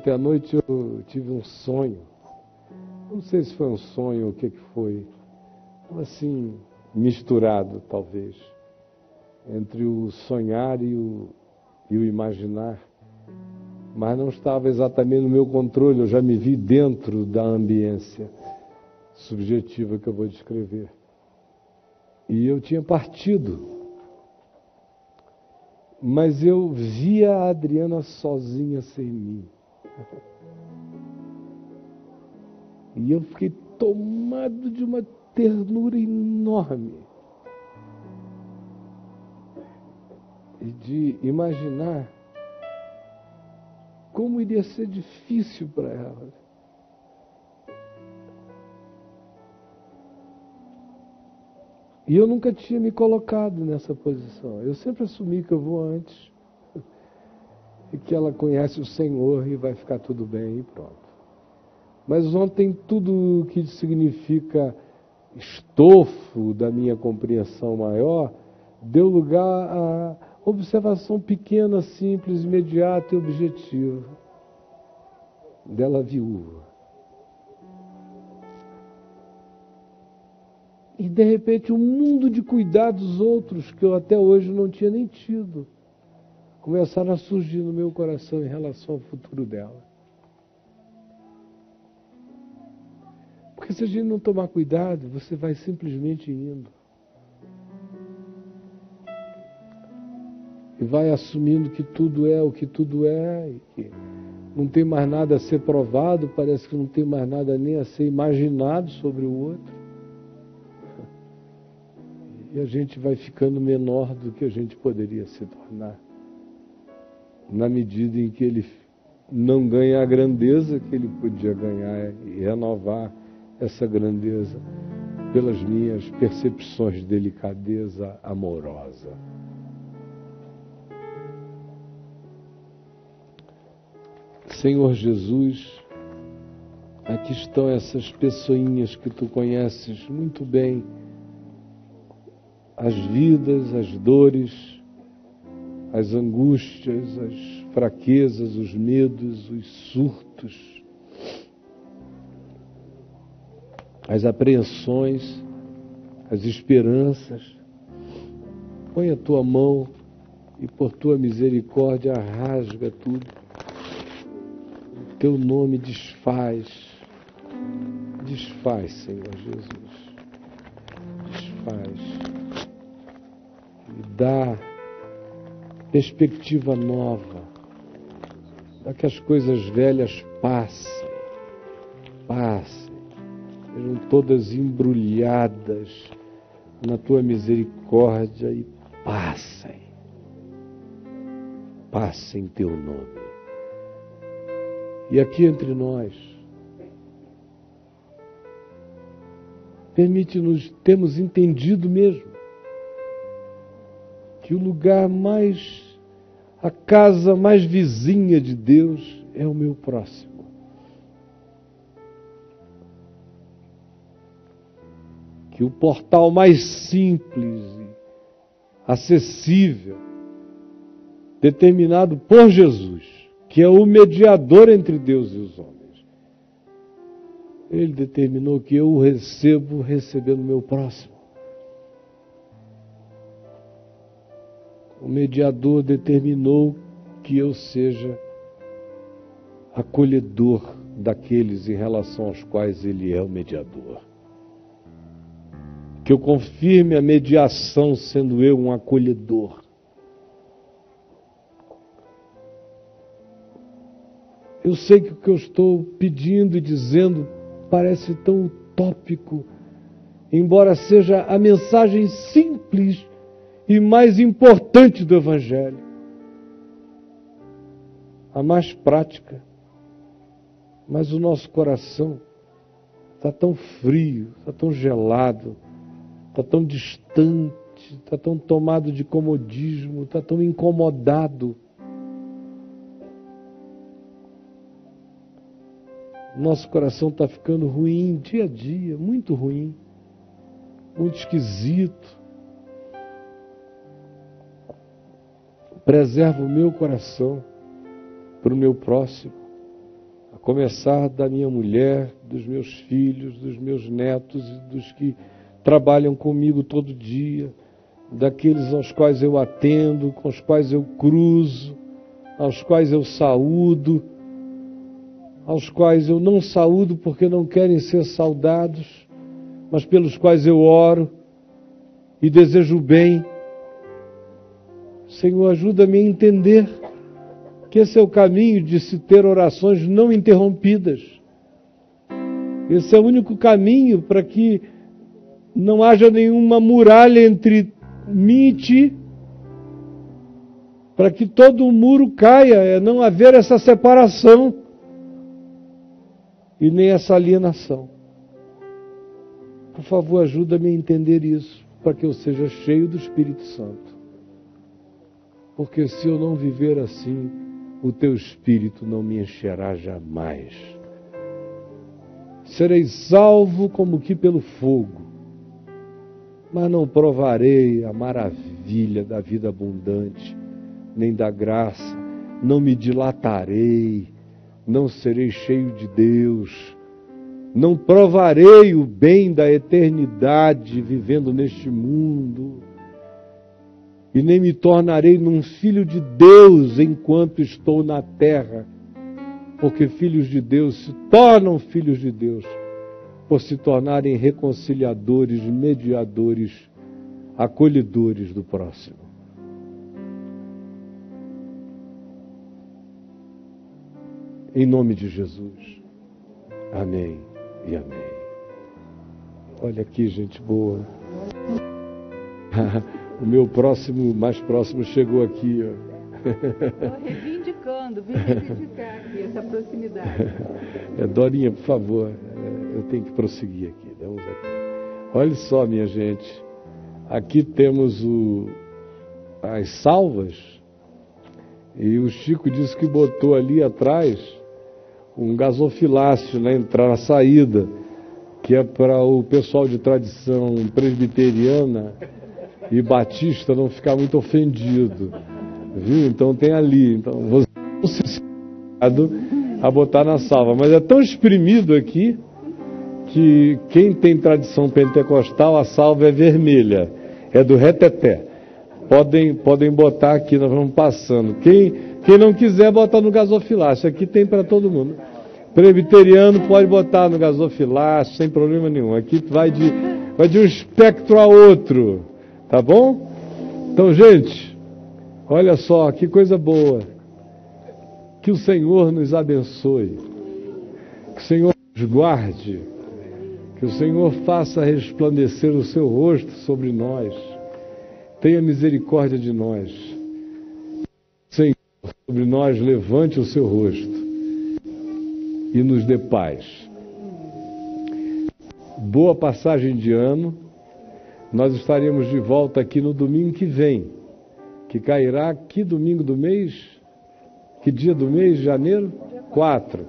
Ontem à noite eu tive um sonho. Não sei se foi um sonho ou o que, que foi. Assim, misturado, talvez, entre o sonhar e o, e o imaginar. Mas não estava exatamente no meu controle, eu já me vi dentro da ambiência subjetiva que eu vou descrever. E eu tinha partido. Mas eu via a Adriana sozinha sem mim. E eu fiquei tomado de uma ternura enorme. E de imaginar como iria ser difícil para ela. E eu nunca tinha me colocado nessa posição. Eu sempre assumi que eu vou antes e que ela conhece o Senhor e vai ficar tudo bem e pronto. Mas ontem tudo que significa estofo da minha compreensão maior deu lugar a observação pequena, simples, imediata e objetiva dela viúva. E de repente um mundo de cuidados outros que eu até hoje não tinha nem tido começaram a surgir no meu coração em relação ao futuro dela. Porque se a gente não tomar cuidado, você vai simplesmente indo. E vai assumindo que tudo é o que tudo é, e que não tem mais nada a ser provado, parece que não tem mais nada nem a ser imaginado sobre o outro. E a gente vai ficando menor do que a gente poderia se tornar na medida em que ele não ganha a grandeza que ele podia ganhar e renovar essa grandeza pelas minhas percepções de delicadeza amorosa. Senhor Jesus, aqui estão essas pessoinhas que tu conheces muito bem, as vidas, as dores, as angústias, as fraquezas, os medos, os surtos, as apreensões, as esperanças. Põe a tua mão e por tua misericórdia rasga tudo. O teu nome desfaz. Desfaz, Senhor Jesus. Desfaz. E dá perspectiva nova, para que as coisas velhas passem, passem, sejam todas embrulhadas na tua misericórdia e passem, passem teu nome. E aqui entre nós, permite-nos, temos entendido mesmo, que o lugar mais, a casa mais vizinha de Deus é o meu próximo. Que o portal mais simples, acessível, determinado por Jesus, que é o mediador entre Deus e os homens, ele determinou que eu o recebo recebendo o meu próximo. O mediador determinou que eu seja acolhedor daqueles em relação aos quais ele é o mediador. Que eu confirme a mediação sendo eu um acolhedor. Eu sei que o que eu estou pedindo e dizendo parece tão utópico, embora seja a mensagem simples e mais importante do Evangelho. A mais prática, Mas o nosso coração está tão frio, está tão gelado, está tão distante, está tão tomado de comodismo, está tão incomodado. Nosso coração está ficando ruim dia a dia, muito ruim, muito esquisito. Preserva o meu coração para o meu próximo, a começar da minha mulher, dos meus filhos, dos meus netos e dos que trabalham comigo todo dia, daqueles aos quais eu atendo, com os quais eu cruzo, aos quais eu saúdo, aos quais eu não saúdo porque não querem ser saudados, mas pelos quais eu oro e desejo bem. Senhor, ajuda-me a entender que esse é o caminho de se ter orações não interrompidas. Esse é o único caminho para que não haja nenhuma muralha entre mim e ti. Para que todo o muro caia, é não haver essa separação e nem essa alienação. Por favor, ajuda-me a entender isso, para que eu seja cheio do Espírito Santo. Porque se eu não viver assim, o teu espírito não me encherá jamais. Serei salvo como que pelo fogo, mas não provarei a maravilha da vida abundante, nem da graça, não me dilatarei, não serei cheio de Deus, não provarei o bem da eternidade vivendo neste mundo e nem me tornarei num filho de Deus enquanto estou na terra, porque filhos de Deus se tornam filhos de Deus por se tornarem reconciliadores, mediadores, acolhedores do próximo. Em nome de Jesus. Amém e amém. Olha aqui, gente boa. <laughs> O meu próximo, mais próximo, chegou aqui. Estou reivindicando, vim reivindicar aqui essa proximidade. É, Dorinha, por favor, é, eu tenho que prosseguir aqui. Vamos aqui. Olha só, minha gente. Aqui temos o, as salvas. E o Chico disse que botou ali atrás um gasofilácio na entrada, na saída, que é para o pessoal de tradição presbiteriana e Batista não ficar muito ofendido. Viu? Então tem ali. Então você não se a botar na salva. Mas é tão exprimido aqui que quem tem tradição pentecostal, a salva é vermelha. É do reteté. Podem, podem botar aqui, nós vamos passando. Quem, quem não quiser, bota no gasofilácio. Aqui tem para todo mundo. Presbiteriano pode botar no gasofilácio, sem problema nenhum. Aqui vai de, vai de um espectro a outro. Tá bom? Então, gente, olha só que coisa boa. Que o Senhor nos abençoe. Que o Senhor nos guarde. Que o Senhor faça resplandecer o seu rosto sobre nós. Tenha misericórdia de nós. Senhor, sobre nós levante o seu rosto e nos dê paz. Boa passagem de ano nós estaremos de volta aqui no domingo que vem, que cairá que domingo do mês? Que dia do mês? Janeiro? 4.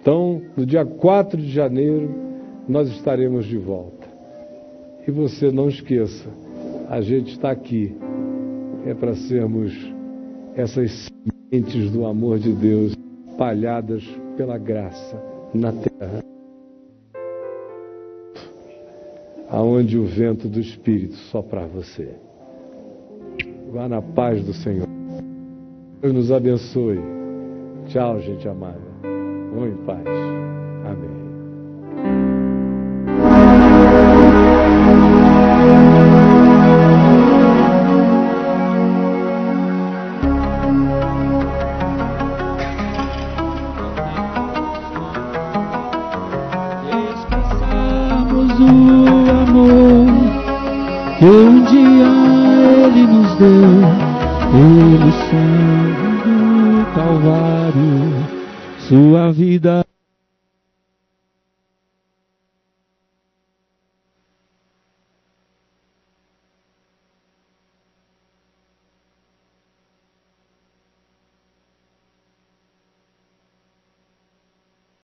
Então, no dia 4 de janeiro, nós estaremos de volta. E você não esqueça, a gente está aqui, é para sermos essas sementes do amor de Deus espalhadas pela graça na terra. Aonde o vento do Espírito soprar você. Vá na paz do Senhor. Deus nos abençoe. Tchau, gente amada. Vão em paz. Pelo sangue do Calvário, sua vida